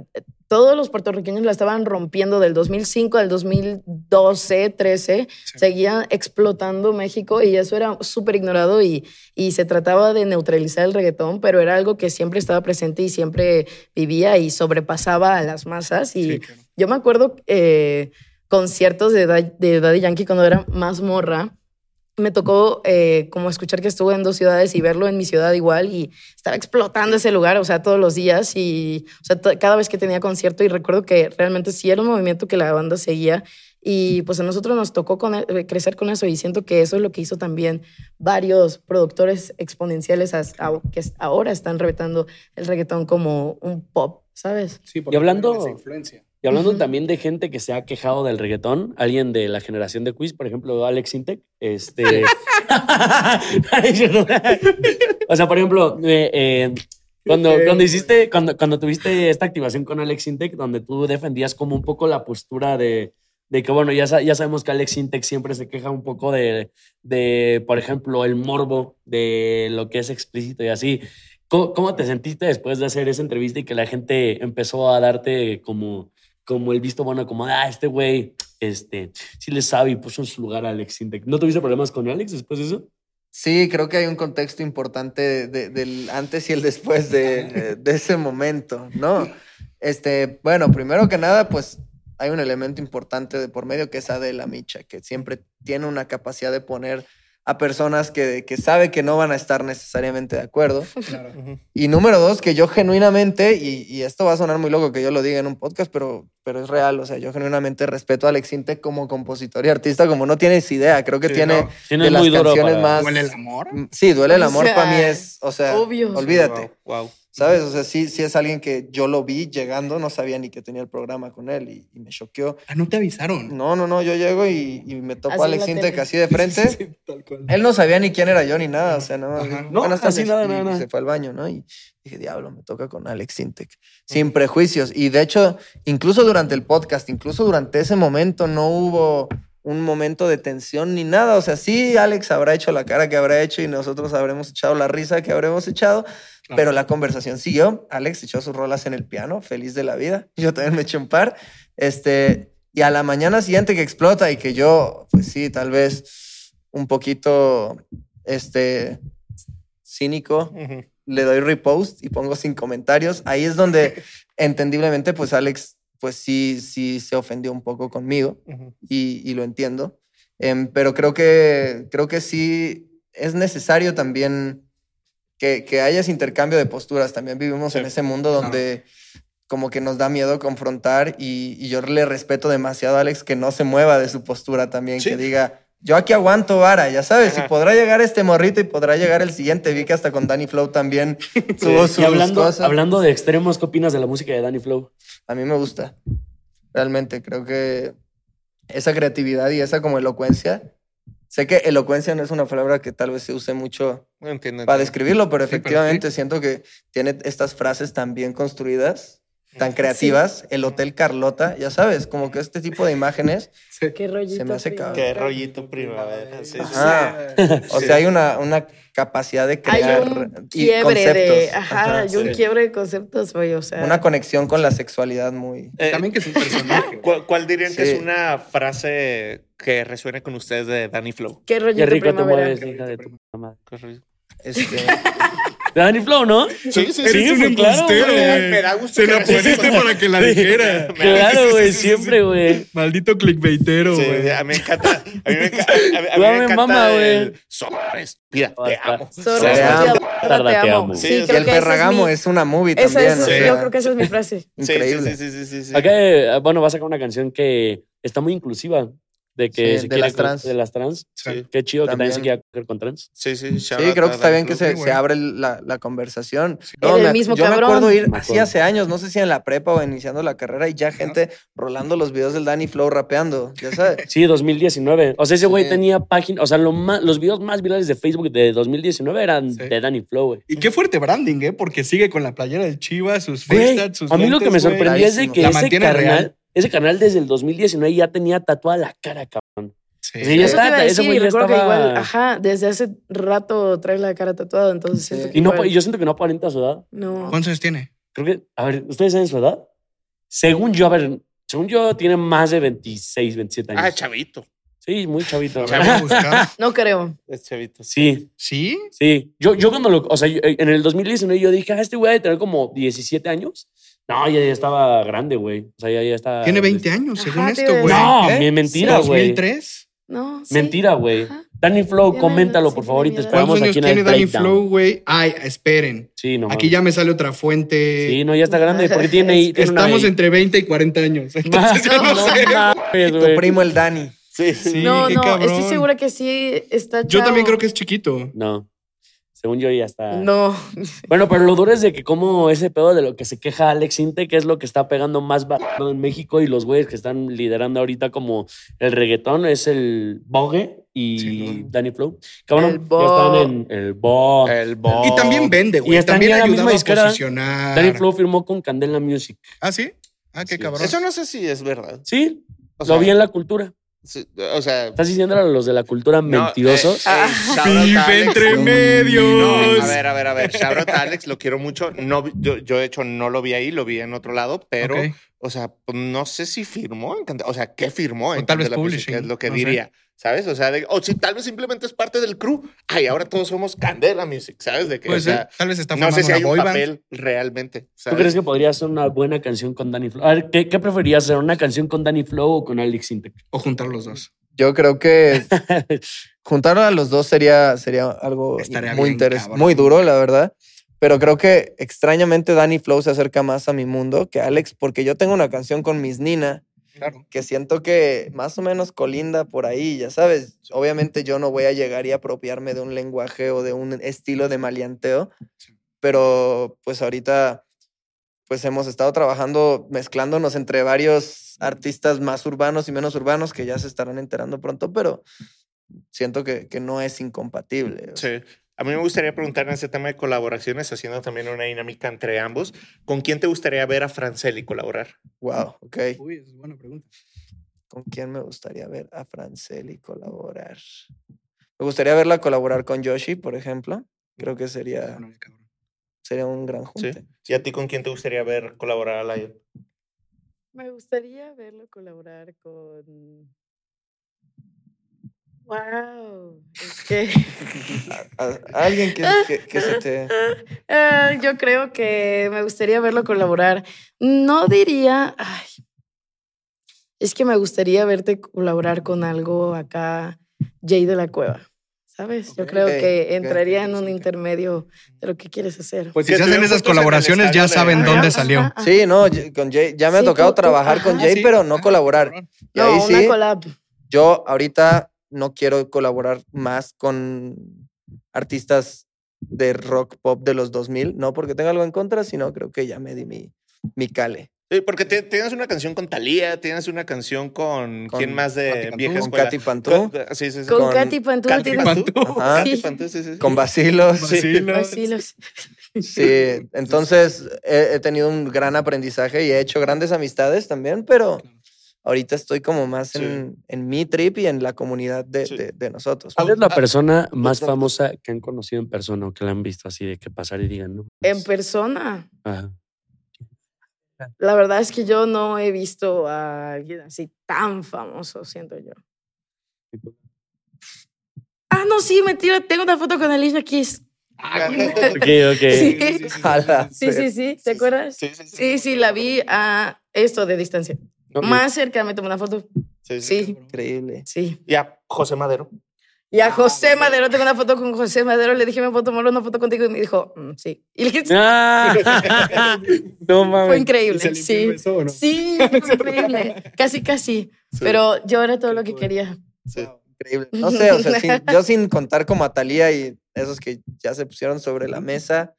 todos los puertorriqueños la estaban rompiendo del 2005 al 2012, 13, seguían explotando México y eso era súper ignorado y, y se trataba de neutralizar el reggaetón, pero era algo que siempre estaba presente y siempre vivía y sobrepasaba a las masas. Y Sí, claro. yo me acuerdo eh, conciertos de, de Daddy Yankee cuando era más morra. Me tocó eh, como escuchar que estuvo en dos ciudades y verlo en mi ciudad igual y estaba explotando ese lugar, o sea, todos los días y o sea, to- cada vez que tenía concierto y recuerdo que realmente sí era un movimiento que la banda seguía y pues a nosotros nos tocó con e- crecer con eso y siento que eso es lo que hizo también varios productores exponenciales a- que ahora están reventando el reggaetón como un pop, ¿sabes? Sí, porque Y hablando- esa influencia. Y hablando también de gente que se ha quejado del reggaetón, alguien de la generación de quiz, por ejemplo, Alex Intec, este... o sea, por ejemplo, eh, eh, cuando, cuando hiciste, cuando, cuando tuviste esta activación con Alex Intec, donde tú defendías como un poco la postura de, de que, bueno, ya, ya sabemos que Alex Intec siempre se queja un poco de, de, por ejemplo, el morbo de lo que es explícito y así. ¿Cómo, cómo te sentiste después de hacer esa entrevista y que la gente empezó a darte como, como el visto bueno, como, ah, este güey, este, sí le sabe y puso en su lugar a Alex Intec? ¿No tuviste problemas con Alex después de eso? Sí, creo que hay un contexto importante de- del antes y el después de, de ese momento, ¿no? Este, bueno, primero que nada, pues hay un elemento importante de por medio que es Adela Micha, que siempre tiene una capacidad de poner a personas que, que sabe que no van a estar necesariamente de acuerdo. Claro. Y número dos, que yo genuinamente, y, y esto va a sonar muy loco que yo lo diga en un podcast, pero, pero es real, o sea, yo genuinamente respeto a Alex Intec como compositor y artista, como no tienes idea, creo que Sí, tiene no. De las canciones para- más... ¿Duele el amor? Sí, duele el O amor sea, para mí es, o sea, obvio. olvídate, Wow, wow. ¿Sabes? O sea, sí, sí es alguien que yo lo vi llegando, no sabía ni que tenía el programa con él y, y me choqueó. Ah, no te avisaron. No, no, no, yo llego y, y me topo Así a Alex Intec así de frente. Sí, tal cual. Él no sabía ni quién era yo ni nada, o sea, no, Ajá. No, buenas así tardes, nada, y- nada, nada. se fue al baño, ¿no? Y dije, diablo, me toca con Alex Intec, sin prejuicios. Y de hecho, incluso durante el podcast, incluso durante ese momento, no hubo un momento de tensión ni nada. O sea, sí, Alex habrá hecho la cara que habrá hecho y nosotros habremos echado la risa que habremos echado, pero la conversación siguió. Alex echó sus rolas en el piano, feliz de la vida. Yo también me eché un par. Este, y a la mañana siguiente que explota y que yo, pues sí, tal vez un poquito, este, cínico, le doy repost y pongo sin comentarios. Ahí es donde, entendiblemente, pues Alex, pues sí, sí se ofendió un poco conmigo y, y lo entiendo. Em, pero creo que, creo que sí es necesario también que, que haya ese intercambio de posturas. También vivimos Sí. en ese mundo donde como que nos da miedo confrontar y, y yo le respeto demasiado a Alex que no se mueva de su postura también, Sí. que diga, yo aquí aguanto vara, ya sabes, Ajá. y podrá llegar este morrito y podrá llegar el siguiente. Vi que hasta con Danny Flow también tuvo sus Y hablando, cosas. hablando de extremos, ¿qué opinas de la música de Danny Flow? A mí me gusta. Realmente creo que esa creatividad y esa como elocuencia. Sé que elocuencia no es una palabra que tal vez se use mucho entiendo. para entiendo. describirlo, pero Sí, pero efectivamente siento que tiene estas frases tan bien construidas, tan creativas. El Hotel Carlota, ya sabes, como que este tipo de imágenes. Sí. Qué rollito. Se me hace cabrón. Qué rollito primavera. Sí, sí, sí. Ajá. O Sí. sea, hay una, una capacidad de Hay crear un y quiebre conceptos. de, ajá, Ajá, hay un sí. quiebre de conceptos, güey, o sea. Una conexión con la sexualidad muy... Eh, También que es un personaje. ¿Cuál, cuál dirían que Sí. es una frase que resuene con ustedes de Danny Flow? Qué rollito Qué rico te primavera. mueves, hija de tu puta madre. Este, De Danny Flow, ¿no? Sí, sí, Sí, Eres un pues, claro, güey. Me da gusto Se la pusiste para que la dijera. Claro, güey, siempre, güey. Maldito clickbaitero, Sí, güey. a mí me encanta. A mí me encanta. A mí, a mí Güey, me encanta. mama, güey. Estúpida, te amo. Zorra, Te amo. Sí, Sí, y el perragamo mi- es una movie Esa también. es, o Sí. sea, yo creo que esa es mi frase. Sí, Increíble. Sí, sí, sí, sí, sí. Acá, eh, bueno, va a sacar una canción que está muy inclusiva. De que Sí, se de quiere las trans. de las trans. Sí, Qué chido que también se quiera coger con trans. sí, sí. Sí, creo que está bien que se, se abre la, la conversación. Era el me ac- mismo yo me cabrón. acuerdo ir Me así hace años, no sé si en la prepa o iniciando la carrera, y ya gente rolando los videos del Danny Flow rapeando, ya sabes. Sí, 2019. O sea, ese güey Sí. tenía página, o sea, lo más, los videos más virales de Facebook de 2019 eran Sí. de Danny Flow, güey. Y qué fuerte branding, ¿eh? Porque sigue con la playera del Chivas, sus Güey, face sus a mí lo que me sorprendía es de que La ese mantiene canal, real. Ese canal desde el 2019 ya tenía tatuada la cara, cabrón. Sí. Sea, ya está, a ese decir, güey ya recuerdo que estaba- igual, ajá, desde hace rato trae la cara tatuada, entonces Sí. siento que Y no, igual- yo siento que no aparenta su edad. no. ¿Cuántos años tiene? Creo que, a ver, ¿ustedes saben su edad? Según yo, a ver, según yo, tiene más de 26, 27 años. Ah, chavito. Sí, muy chavito. No creo. Es chavito. Sí, ¿Sí? sí. Yo, yo cuando lo, o sea, yo- en el 2019 yo dije, ah, este güey debe tener como 17 años. No, ya, ya estaba grande, güey. O sea, ya, ya está. Tiene 20 años, según esto, güey. No, ¿Eh? mentira, güey. ¿2003? No, sí. Mentira, güey. Danny Flow, Tiene- coméntalo, por favor, y tiene te esperamos ¿Cuántos años aquí en tiene el Danny breakdown. Flow, güey? Ay, esperen. Sí, no Aquí ya me sale otra fuente. Sí, no, ya está grande, porque tiene, tiene una Estamos ahí. entre 20 y 40 años. Entonces, yo no, No sé. mames, Tu primo el Danny. Sí, Sí, no, qué no, cabrón. estoy segura que sí está Yo chavo. también creo que es chiquito. No. Según yo ya está. No. Bueno, pero lo duro es de que como ese pedo de lo que se queja Alex Inte, que es lo que está pegando más barato en México y los güeyes que están liderando ahorita como el reggaetón es el Bogue y Sí, no. Danny Flow. Cabrón, El ya Bo. están en el Bo. El bo. Y también vende, Y güey. están También en la misma disquera. posicionar. Danny Flow firmó con Candela Music. ¿Ah, sí? Ah, qué Sí. cabrón. Eso no sé si es verdad. Sí, O lo vi en la cultura. O sea, ¿Estás diciendo a los de la cultura no, mentirosos? eh, eh, Alex. entre No, medios. a ver, a ver, a ver. A Alex, lo quiero mucho. No, yo, yo, de hecho, no lo vi ahí, lo vi en otro lado, pero, Ok. o sea, pues, no sé si firmó O sea, ¿qué firmó en O tal vez publishing, Es lo que no sé. ¿Sabes? O sea, de- o si tal vez simplemente es parte del crew. Ay, ahora todos somos Candela Music, ¿sabes? De que, Puede o sea, ser. Tal vez está no formando sé si hay un boy band. papel realmente. ¿Tú ¿sabes? crees que podría ser una buena canción con Danny Flow? A ver, ¿qué, qué preferías hacer? ¿Una canción con Danny Flow o con Alex Intec? O juntar los dos. Yo creo que juntar a los dos sería, sería algo Estaría muy interesante, muy duro, la verdad. Pero creo que extrañamente Danny Flow se acerca más a mi mundo que Alex, porque yo tengo una canción con Miss Nina Claro. que siento que más o menos colinda por ahí, ya sabes. Obviamente yo no voy a llegar y apropiarme de un lenguaje o de un estilo de maleanteo, pero pues ahorita pues hemos estado trabajando, mezclándonos entre varios artistas más urbanos y menos urbanos que ya se estarán enterando pronto, pero siento que, que no es incompatible. Sí. A mí me gustaría preguntar en ese tema de colaboraciones, haciendo también una dinámica entre ambos. ¿Con quién te gustaría ver a Franceli colaborar? Wow, ok. Uy, es buena pregunta. ¿Con quién me gustaría ver a Franceli colaborar? Me gustaría verla colaborar con Yoshi, por ejemplo. Creo que sería, sería un gran ¿Sí? junte. ¿Y a ti con quién te gustaría ver colaborar a Lion? Me gustaría verlo colaborar con. Wow. Es que. A- a alguien que, que- que se te... Ah, yo creo que me gustaría verlo colaborar. No diría. Ay, es que me gustaría verte colaborar con algo acá, Jay de la Cueva. ¿Sabes? Yo creo que entraría en un intermedio de lo que quieres hacer. Pues si se hacen esas colaboraciones, ya saben Ajá, dónde Ajá, salió. ajá. Sí, no, con Jay, ya me ha tocado tú- tú- trabajar con Jay, Sí, pero no ajá, colaborar. Y No, ahí una sí, collab. yo ahorita no quiero colaborar más con artistas de rock pop de los 2000, no porque tenga algo en contra, sino creo que ya me di mi, mi cale. Sí, porque te- tienes una canción con Thalía, tienes una canción con, Con quién más de vieja Con escuela. Katy Pantú, Con- Sí, sí, sí. Con, con Katy Pantú Katy Pantú. Ajá. Katy Sí. Pantú, sí, sí, sí. con Basilos. Sí, entonces he, he tenido un gran aprendizaje y he hecho grandes amistades también, pero ahorita estoy como más Sí. en, en mi trip y en la comunidad de, Sí. de- de nosotros. ¿Cuál es la Ah, persona más famosa que han conocido en persona o que la han visto así de que pasar y digan, no? En pues, persona. ajá. La verdad es que yo no he visto a alguien así tan famoso, siento yo. Ah, no, sí, mentira. Tengo una foto con Alicia Keys. Ok, ok. Sí. La Sí, sí, sí. ¿Te acuerdas? Sí, sí, sí. Sí, sí, la vi a esto de distancia. Más cerca me tomé una foto. Sí, sí. Sí, Increíble. sí. Y a José Madero. Y a José Madero, tengo una foto con José Madero, le dije, ¿me puedo tomar una foto contigo? Y me dijo, "Mm, sí. Y le dije, Ah, no mames. fue increíble, ¿Se limpió sí. el beso o no? Sí, fue increíble. Casi, casi. Pero yo era todo lo que quería. Sí. Increíble. No sé, o sea, sin- yo sin contar como a Talía y esos que ya se pusieron sobre la mesa,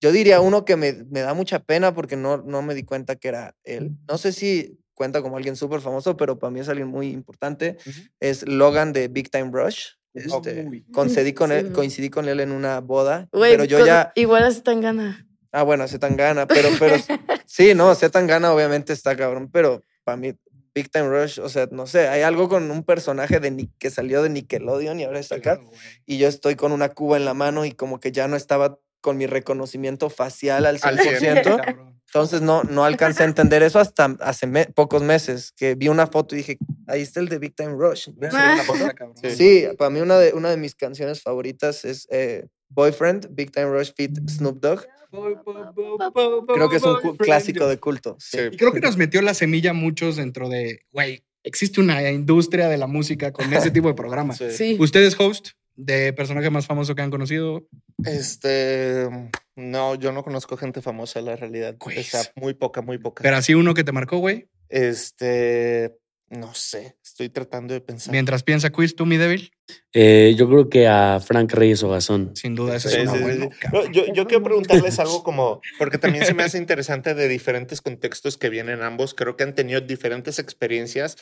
yo diría uno que me, me da mucha pena porque no, no me di cuenta que era él. No sé si cuenta como alguien súper famoso, pero para mí es alguien muy importante. Ujú. Es Logan de Big Time Rush. Este, Uy. concedí con él, Sí. coincidí con él en una boda, Güey, pero yo con- ya... Igual así tan gana. Ah, bueno, hace tan gana, pero, pero sí, no, hace tan gana, obviamente está cabrón, pero para mí, Big Time Rush, o sea, no sé, hay algo con un personaje de que salió de Nickelodeon y ahora está acá, Claro, y yo estoy con una cuba en la mano y como que ya no estaba con mi reconocimiento facial al Al 100%, Cabrón. Entonces no, no alcancé a entender eso hasta hace me- pocos meses, que vi una foto y dije, ahí está el de Big Time Rush. Sí. Sí, para mí una de, una de mis canciones favoritas es eh, Boyfriend, Big Time Rush feat Snoop Dogg. Creo que es un clásico de culto. sí. Sí. Y creo que nos metió la semilla muchos dentro de, güey, existe una industria de la música con ese tipo de programa. Sí. Sí. ¿Ustedes host de personaje más famoso que han conocido? Este, no, yo no conozco gente famosa, la realidad. Pues. O sea, muy poca, muy poca. Pero así uno que te marcó, güey. Este, no sé, estoy tratando de pensar. Mientras piensa quiz, tú, mi débil. Eh, yo creo que a Frank Reyes Ogazón. Sin duda, Sí, es sí, sí, bueno. sí. No, yo, yo quiero preguntarles algo como, porque también se me hace interesante de diferentes contextos que vienen ambos. Creo que han tenido diferentes experiencias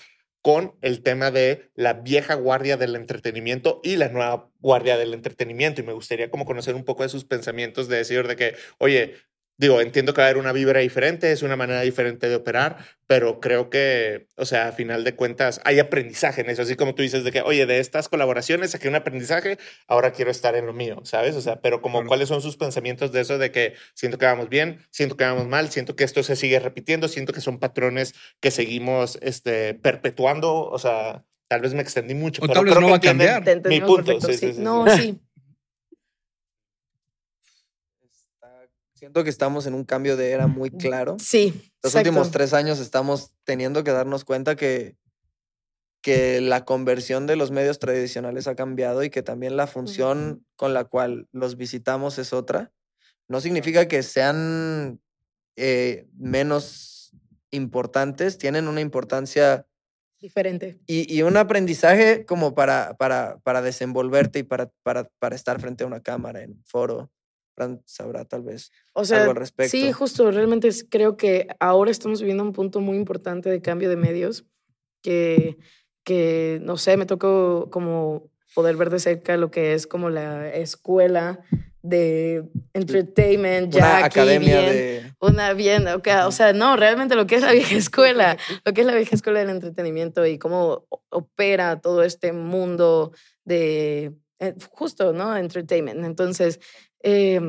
con el tema de la vieja guardia del entretenimiento y la nueva guardia del entretenimiento. Y me gustaría como conocer un poco de sus pensamientos de decir de que, oye, digo, entiendo que va a haber una vibra diferente, es una manera diferente de operar, pero creo que, o sea, a final de cuentas, hay aprendizaje en eso. Así como tú dices de que, oye, de estas colaboraciones saqué un aprendizaje, ahora quiero estar en lo mío, ¿sabes? O sea, pero como Claro. cuáles son sus pensamientos de eso de que siento que vamos bien, siento que vamos mal, siento que esto se sigue repitiendo, siento que son patrones que seguimos este, perpetuando, o sea, tal vez me extendí mucho. O pero tal vez creo no que va a cambiar. Mi punto, perfecto, sí. sí, sí, no, sí. sí. Está- Siento que estamos en un cambio de era muy claro. Sí. Los exacto. últimos tres años estamos teniendo que darnos cuenta que, que la conversión de los medios tradicionales ha cambiado y que también la función con la cual los visitamos es otra. No significa que sean eh, menos importantes, tienen una importancia Diferente. y, y un aprendizaje como para, para, para desenvolverte y para, para, para estar frente a una cámara en foro. Fran sabrá tal vez. O sea, algo al respecto. sí, justo, realmente creo que ahora estamos viviendo un punto muy importante de cambio de medios que, que no sé, me tocó como poder ver de cerca lo que es como la escuela de entertainment, ya una aquí academia bien, de... una bien, ok, o sea, no, realmente lo que es la vieja escuela, lo que es la vieja escuela del entretenimiento y cómo opera todo este mundo de, eh, justo, ¿no? Entertainment. Entonces, eh,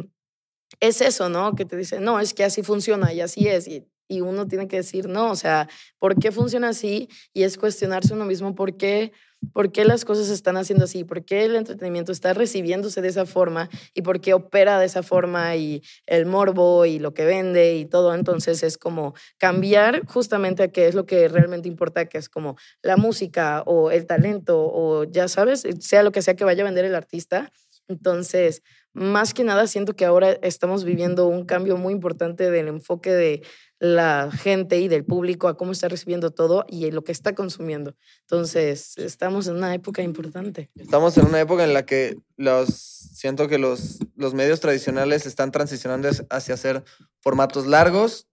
es eso, ¿no? Que te dicen, no, es que así funciona y así es. Y, y uno tiene que decir, no, o sea, ¿por qué funciona así? Y es cuestionarse uno mismo por qué, por qué las cosas se están haciendo así, por qué el entretenimiento está recibiéndose de esa forma y por qué opera de esa forma y el morbo y lo que vende y todo. Entonces es como cambiar justamente a qué es lo que realmente importa, que es como la música o el talento o ya sabes, sea lo que sea que vaya a vender el artista. Entonces, más que nada, siento que ahora estamos viviendo un cambio muy importante del enfoque de la gente y del público a cómo está recibiendo todo y lo que está consumiendo. Entonces, estamos en una época importante. Estamos en una época en la que los siento que los, los medios tradicionales están transicionando hacia- hacer formatos largos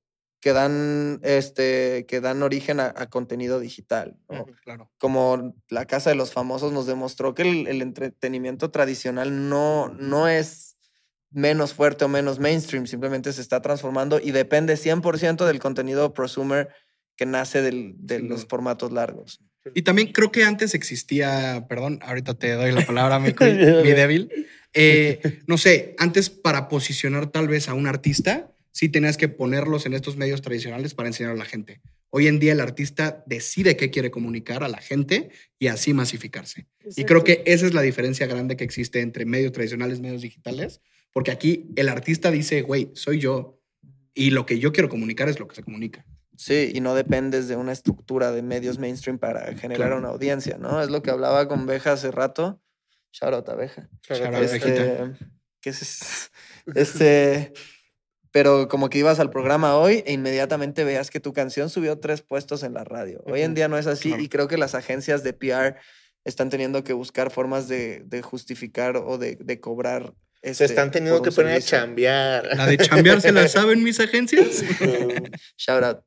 que dan este que dan origen a, a contenido digital. ¿no? Claro. Como la Casa de los Famosos nos demostró que el, el entretenimiento tradicional no, no es menos fuerte o menos mainstream, simplemente se está transformando y depende 100% del contenido prosumer que nace del- de los formatos largos. Y también creo que antes existía, perdón, ahorita te doy la palabra, mi, mi débil. Eh, no sé, antes para posicionar tal vez a un artista, sí tenías que ponerlos en estos medios tradicionales para enseñar a la gente. Hoy en día el artista decide qué quiere comunicar a la gente y así masificarse. Y creo que esa es la diferencia grande que existe entre medios tradicionales y medios digitales, porque aquí el artista dice, güey, soy yo y lo que yo quiero comunicar es lo que se comunica. Sí, y no dependes de una estructura de medios mainstream para generar Claro. una audiencia, ¿no? Es lo que hablaba con Beja hace rato. Shout out abeja. Shout out. Este, ¿qué es? Este, pero como que ibas al programa hoy e inmediatamente veías que tu canción subió tres puestos en la radio. Hoy en día no es así claro. y creo que las agencias de PR están teniendo que buscar formas de, de justificar o de, de cobrar. Se este, están teniendo que poner a chambear. La de chambear se la saben mis agencias. Shout out.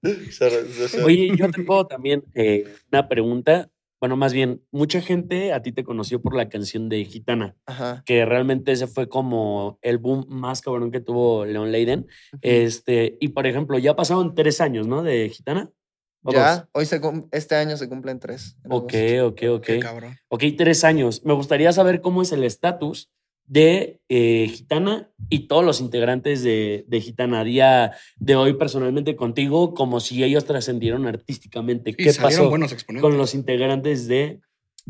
Oye, yo tengo también eh, una pregunta. Bueno, más bien, mucha gente a ti te conoció por la canción de Gitana, Ajá. que realmente ese fue como el boom más cabrón que tuvo Leon Leiden. Este, y por ejemplo, ya pasaron tres años, ¿no? De Gitana. Ya, hoy se, este año se cumplen tres. Ok, ok, ok. Qué cabrón. Ok, tres años. Me gustaría saber cómo es el estatus de eh, Gitana y todos los integrantes de, de Gitana día de hoy personalmente contigo, como si ellos trascendieron artísticamente. ¿Qué pasó con los integrantes de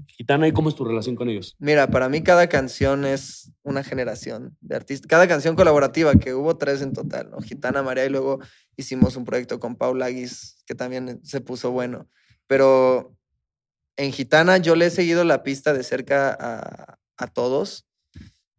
Gitana y cómo es tu relación con ellos? Mira, para mí cada canción es una generación de artistas. Cada canción colaborativa, que hubo tres en total, ¿no? Gitana, María, y luego hicimos un proyecto con Paula Aguis, que también se puso bueno. Pero en Gitana yo le he seguido la pista de cerca a, a todos.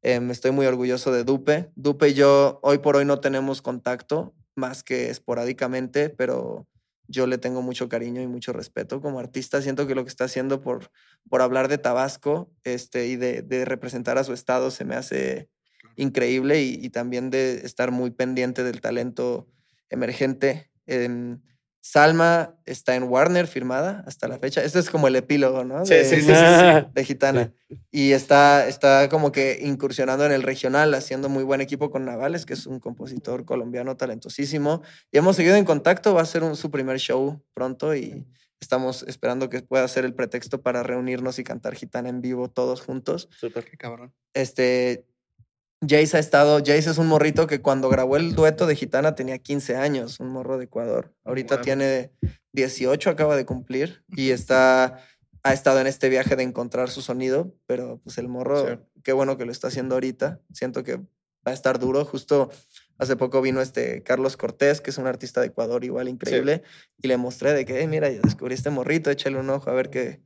Em, estoy muy orgulloso de Dupe. Dupe y yo hoy por hoy no tenemos contacto, más que esporádicamente, pero yo le tengo mucho cariño y mucho respeto como artista. Siento que lo que está haciendo por, por hablar de Tabasco este, y de, de representar a su estado se me hace increíble y, y también de estar muy pendiente del talento emergente. Em, Salma está en Warner firmada hasta la fecha. Esto es como el epílogo, ¿no? Sí, De- sí, sí, sí, Ah, de Gitana. Y está, está como que incursionando en el regional, haciendo muy buen equipo con Navales, que es un compositor colombiano talentosísimo. Y hemos seguido en contacto, va a ser un- su primer show pronto y estamos esperando que pueda ser el pretexto para reunirnos y cantar Gitana en vivo todos juntos. Súper. Qué cabrón. Este, Jace ha estado, Jace es un morrito que cuando grabó el dueto de Gitana tenía 15 años, un morro de Ecuador. Ahorita Wow. tiene 18, acaba de cumplir y está, ha estado en este viaje de encontrar su sonido, pero pues el morro, Sí. qué bueno que lo está haciendo ahorita. Siento que va a estar duro. Justo hace poco vino este Carlos Cortés, que es un artista de Ecuador igual increíble, y le mostré de que, "Hey, mira, yo descubrí este morrito, échale un ojo a ver qué,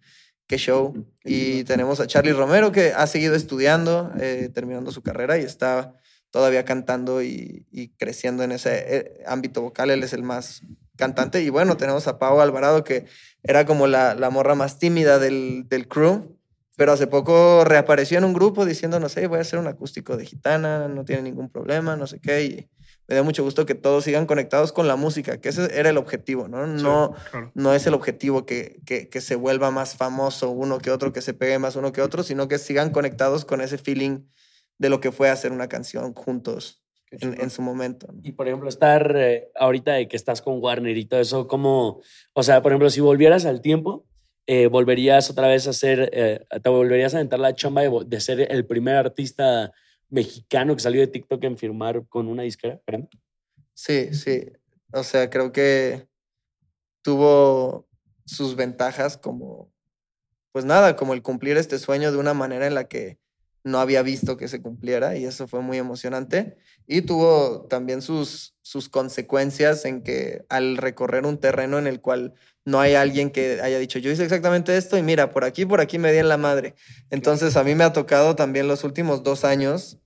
qué show. Y tenemos a Charlie Romero, que ha seguido estudiando, eh, terminando su carrera y está todavía cantando y, y creciendo en ese eh, ámbito vocal. Él es el más cantante. Y bueno, tenemos a Pau Alvarado, que era como la, la morra más tímida del, del crew. Pero hace poco reapareció en un grupo diciendo, no sé, voy a hacer un acústico de gitana, no tiene ningún problema, no sé qué. Y me da mucho gusto que todos sigan conectados con la música, que ese era el objetivo, ¿no? No, Claro. no es el objetivo que, que, que se vuelva más famoso uno que otro, que se pegue más uno que otro, sino que sigan conectados con ese feeling de lo que fue hacer una canción juntos en, en su momento. ¿no? Y por ejemplo, estar eh, ahorita de que estás con Warner y todo eso, como, o sea, por ejemplo, si volvieras al tiempo, eh, volverías otra vez a ser, eh, te volverías a aventar la chamba de, de ser el primer artista mexicano que salió de TikTok en firmar con una disquera. grande? Sí, sí. O sea, creo que tuvo sus ventajas como, pues nada, como el cumplir este sueño de una manera en la que no había visto que se cumpliera y eso fue muy emocionante. Y tuvo también sus, sus consecuencias en que al recorrer un terreno en el cual no hay alguien que haya dicho, yo hice exactamente esto y mira, por aquí, por aquí me di en la madre. Entonces a mí me ha tocado también los últimos dos años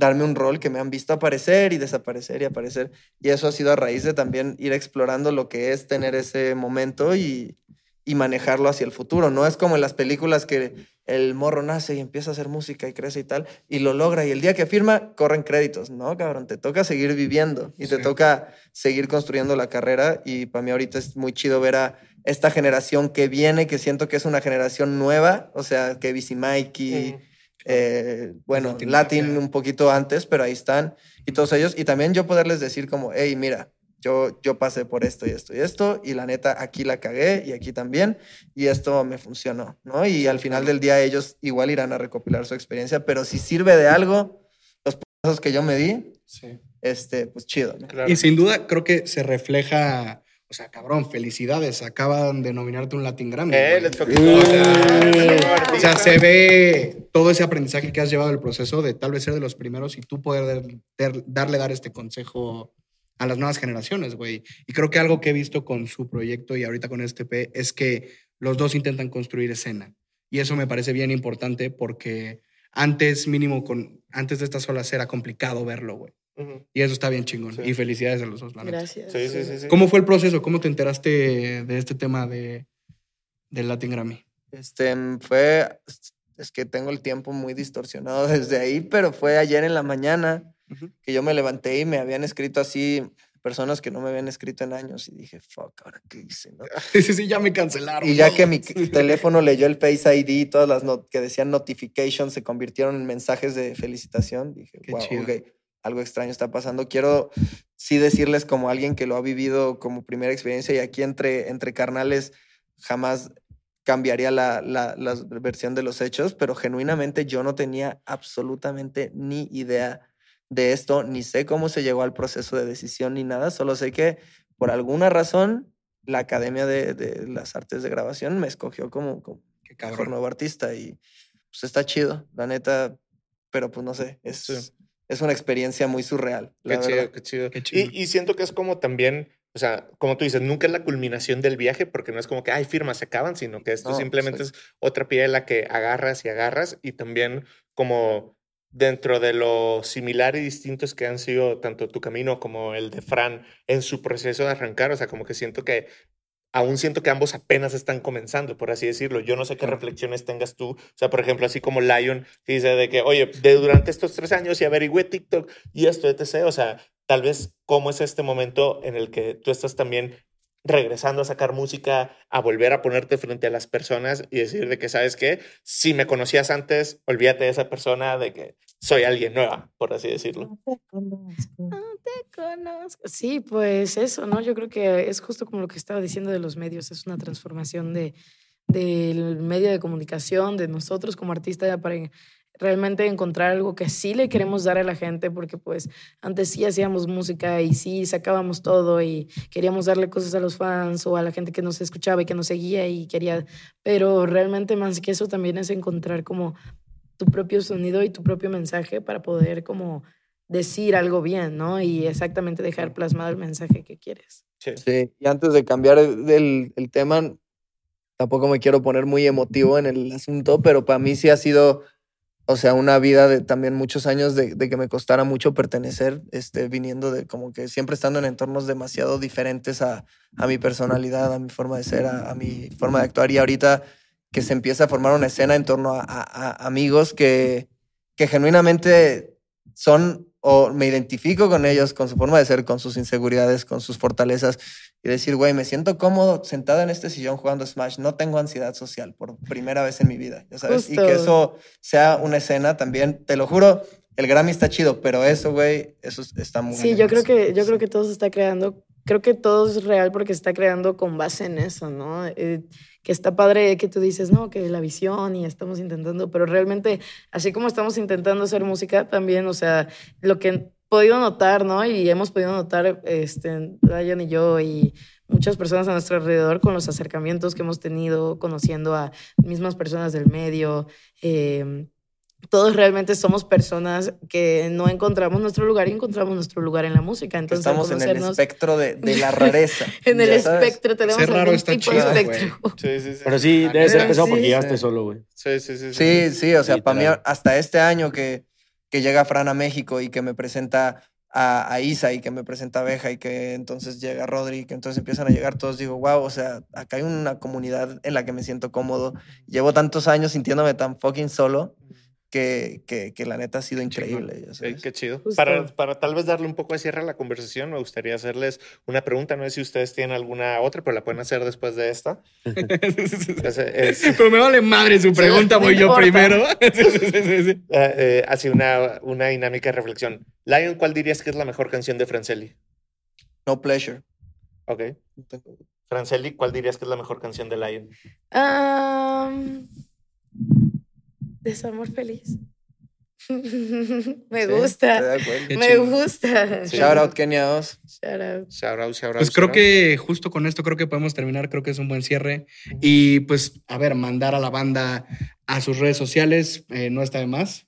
darme un rol que me han visto aparecer y desaparecer y aparecer. Y eso ha sido a raíz de también ir explorando lo que es tener ese momento y, y manejarlo hacia el futuro. No es como en las películas que el morro nace y empieza a hacer música y crece y tal, y lo logra, y el día que firma, corren créditos. No, cabrón, te toca seguir viviendo y te toca seguir construyendo la carrera. Y para mí ahorita es muy chido ver a esta generación que viene, que siento que es una generación nueva, o sea, que Mikey, eh, bueno, Latin Latin, un poquito antes, pero ahí están, y todos ellos, y también yo poderles decir como, hey, mira, yo, yo pasé por esto y esto y esto, y la neta, aquí la cagué y aquí también, y esto me funcionó, ¿no? Y al final del día ellos igual irán a recopilar su experiencia, pero si sirve de algo, los pasos que yo me di, Sí. este, pues chido, ¿no? Claro. Y sin duda creo que se refleja, o sea, cabrón, felicidades, acaban de nominarte un Latin Grammy. Eh, go. O sea, O sea, se ve todo ese aprendizaje que has llevado del proceso de tal vez ser de los primeros y tú poder dar- dar- darle dar este consejo a las nuevas generaciones, güey. Y creo que algo que he visto con su proyecto y ahorita con este P es que los dos intentan construir escena. Y eso me parece bien importante porque antes mínimo con, antes de estas olas era complicado verlo, güey. Y eso está bien chingón. Sí. Y felicidades a los dos, la. Gracias. Sí, sí, sí, sí. ¿Cómo fue el proceso? ¿Cómo te enteraste de este tema de, del Latin Grammy? Este, fue, es que tengo el tiempo muy distorsionado desde ahí, pero fue ayer en la mañana que yo me levanté y me habían escrito así personas que no me habían escrito en años y dije, fuck, ¿ahora qué hice? no?". Sí, sí, sí, ya me cancelaron. Y ya ¿no? que mi teléfono leyó el Face ID y todas las que decían notifications se convirtieron en mensajes de felicitación, dije, Qué wow, chido. ok, algo extraño está pasando. Quiero sí decirles como alguien que lo ha vivido como primera experiencia y aquí entre, entre carnales jamás cambiaría la, la, la versión de los hechos, pero genuinamente yo no tenía absolutamente ni idea de esto, ni sé cómo se llegó al proceso de decisión ni nada, solo sé que por alguna razón la Academia de, de las Artes de Grabación me escogió como, como Qué mejor cabrón. nuevo artista y pues está chido, la neta, pero pues no sé, es, Sí. Es una experiencia muy surreal. Qué la chido, verdad. qué chido. Qué chido. Y, y siento que es como también, o sea, como tú dices, nunca es la culminación del viaje, porque no es como que, ay, firmas se acaban, sino que esto No, simplemente sí. es otra piedra que agarras y agarras, y también como dentro de lo similar y distintos que han sido tanto tu camino como el de Fran en su proceso de arrancar, o sea, como que siento que aún siento que ambos apenas están comenzando, por así decirlo. Yo no sé qué reflexiones tengas tú. O sea, por ejemplo, así como Lion, que dice de que, oye, de durante estos tres años y averigüé TikTok y esto, etc. O sea, tal vez cómo es este momento en el que tú estás también regresando a sacar música, a volver a ponerte frente a las personas y decir de que, ¿sabes qué? Si me conocías antes, olvídate de esa persona, de que soy alguien nueva, por así decirlo. No te conozco. Sí, pues eso, ¿no? Yo creo que es justo como lo que estaba diciendo de los medios, es una transformación de, del medio de comunicación, de nosotros como artistas, para realmente encontrar algo que sí le queremos dar a la gente, porque pues antes sí hacíamos música y sí sacábamos todo y queríamos darle cosas a los fans o a la gente que nos escuchaba y que nos seguía y quería, pero realmente más que eso también es encontrar como tu propio sonido y tu propio mensaje para poder como decir algo bien, ¿no? Y exactamente dejar plasmado el mensaje que quieres. Sí. Sí, y antes de cambiar del el tema, tampoco me quiero poner muy emotivo en el asunto, pero para mí sí ha sido, o sea, una vida de también muchos años de, que me costara mucho pertenecer, este, viniendo de como que siempre estando en entornos demasiado diferentes a, a mi personalidad, a mi forma de ser, a, mi forma de actuar. Y ahorita que se empieza a formar una escena en torno a, a- a amigos que, que genuinamente son o me identifico con ellos, con su forma de ser, con sus inseguridades, con sus fortalezas y decir, güey, me siento cómodo sentado en este sillón jugando Smash, no tengo ansiedad social por primera vez en mi vida, ya sabes, y Justo. que eso sea una escena también, te lo juro, el Grammy está chido, pero eso, güey, eso es- está muy Sí, yo creo que yo creo que todo se está creando, creo que todo es real porque se está creando con base en eso, ¿no? Eh, que está padre que tú dices, no, que la visión y estamos intentando, pero realmente, así como estamos intentando hacer música, también, o sea, lo que he podido notar, ¿no? Y hemos podido notar, este, Ryan y yo y muchas personas a nuestro alrededor con los acercamientos que hemos tenido, conociendo a mismas personas del medio, eh, todos realmente somos personas que no encontramos nuestro lugar y encontramos nuestro lugar en la música. Entonces, estamos en el espectro de, de la rareza. en el ya sabes. espectro, tenemos Ser raro está tipo de chido, espectro. Sí, sí, sí. Pero sí, debe ser pesado porque sí. llegaste solo, güey. Sí, sí, sí. Sí, sí, o sea, para mí hasta este año que, que llega Fran a México y que me presenta a, a Isa y que me presenta a Beja y que entonces llega Rodri y que entonces empiezan a llegar todos, digo, wow, o sea, acá hay una comunidad en la que me siento cómodo. Llevo tantos años sintiéndome tan fucking solo que, que, que la neta ha sido increíble. ya Sí, sabes. qué chido. Para, para tal vez darle un poco de cierre a la conversación, me gustaría hacerles una pregunta. No sé si ustedes tienen alguna otra, pero la pueden hacer después de esta. Es- es- Pero me vale madre su pregunta, voy yo importa. primero. Sí, sí, sí, sí, sí. eh, así una, una dinámica de reflexión. Lion, ¿cuál dirías que es la mejor canción de Franceli? No pleasure. Ok. Franceli, ¿cuál dirías que es la mejor canción de Lion? Am, desamor feliz. Me gusta. Me gusta. Sí. Shout out Kenia Oz. Shout out. Shout out, shout out, Pues creo shout out. que justo con esto creo que podemos terminar, creo que es un buen cierre. Y pues, a ver, mandar a la banda a sus redes sociales eh, no está de más.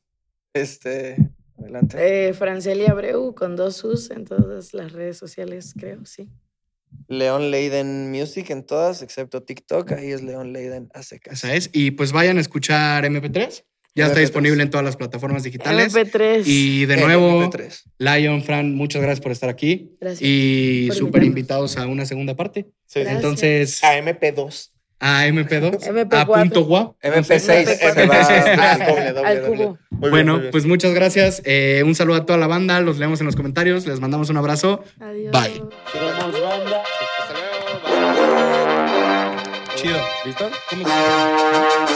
Este, adelante. Eh, Franceli Abreu con dos U's en todas las redes sociales, creo, sí. Leon Leiden Music en todas, excepto TikTok. Ahí es Leon Leiden ACK. Esa es. Y pues vayan a escuchar MP3. Ya está MP3. disponible en todas las plataformas digitales. MP3. Y de En nuevo, MP3. Lion, Fran, muchas gracias por estar aquí. Gracias Y súper invitados a una segunda parte. Sí. Entonces, A MP2. A MP2, MP4. a punto guap. MP6 MP4. se va. Doble, doble, Al doble. cubo. Muy bien, Bueno, bien. pues muchas gracias. Eh, un saludo a toda la banda. Los leemos en los comentarios. Les mandamos un abrazo. Adiós. Bye. Chido. ¿Listo? ¿Cómo se llama?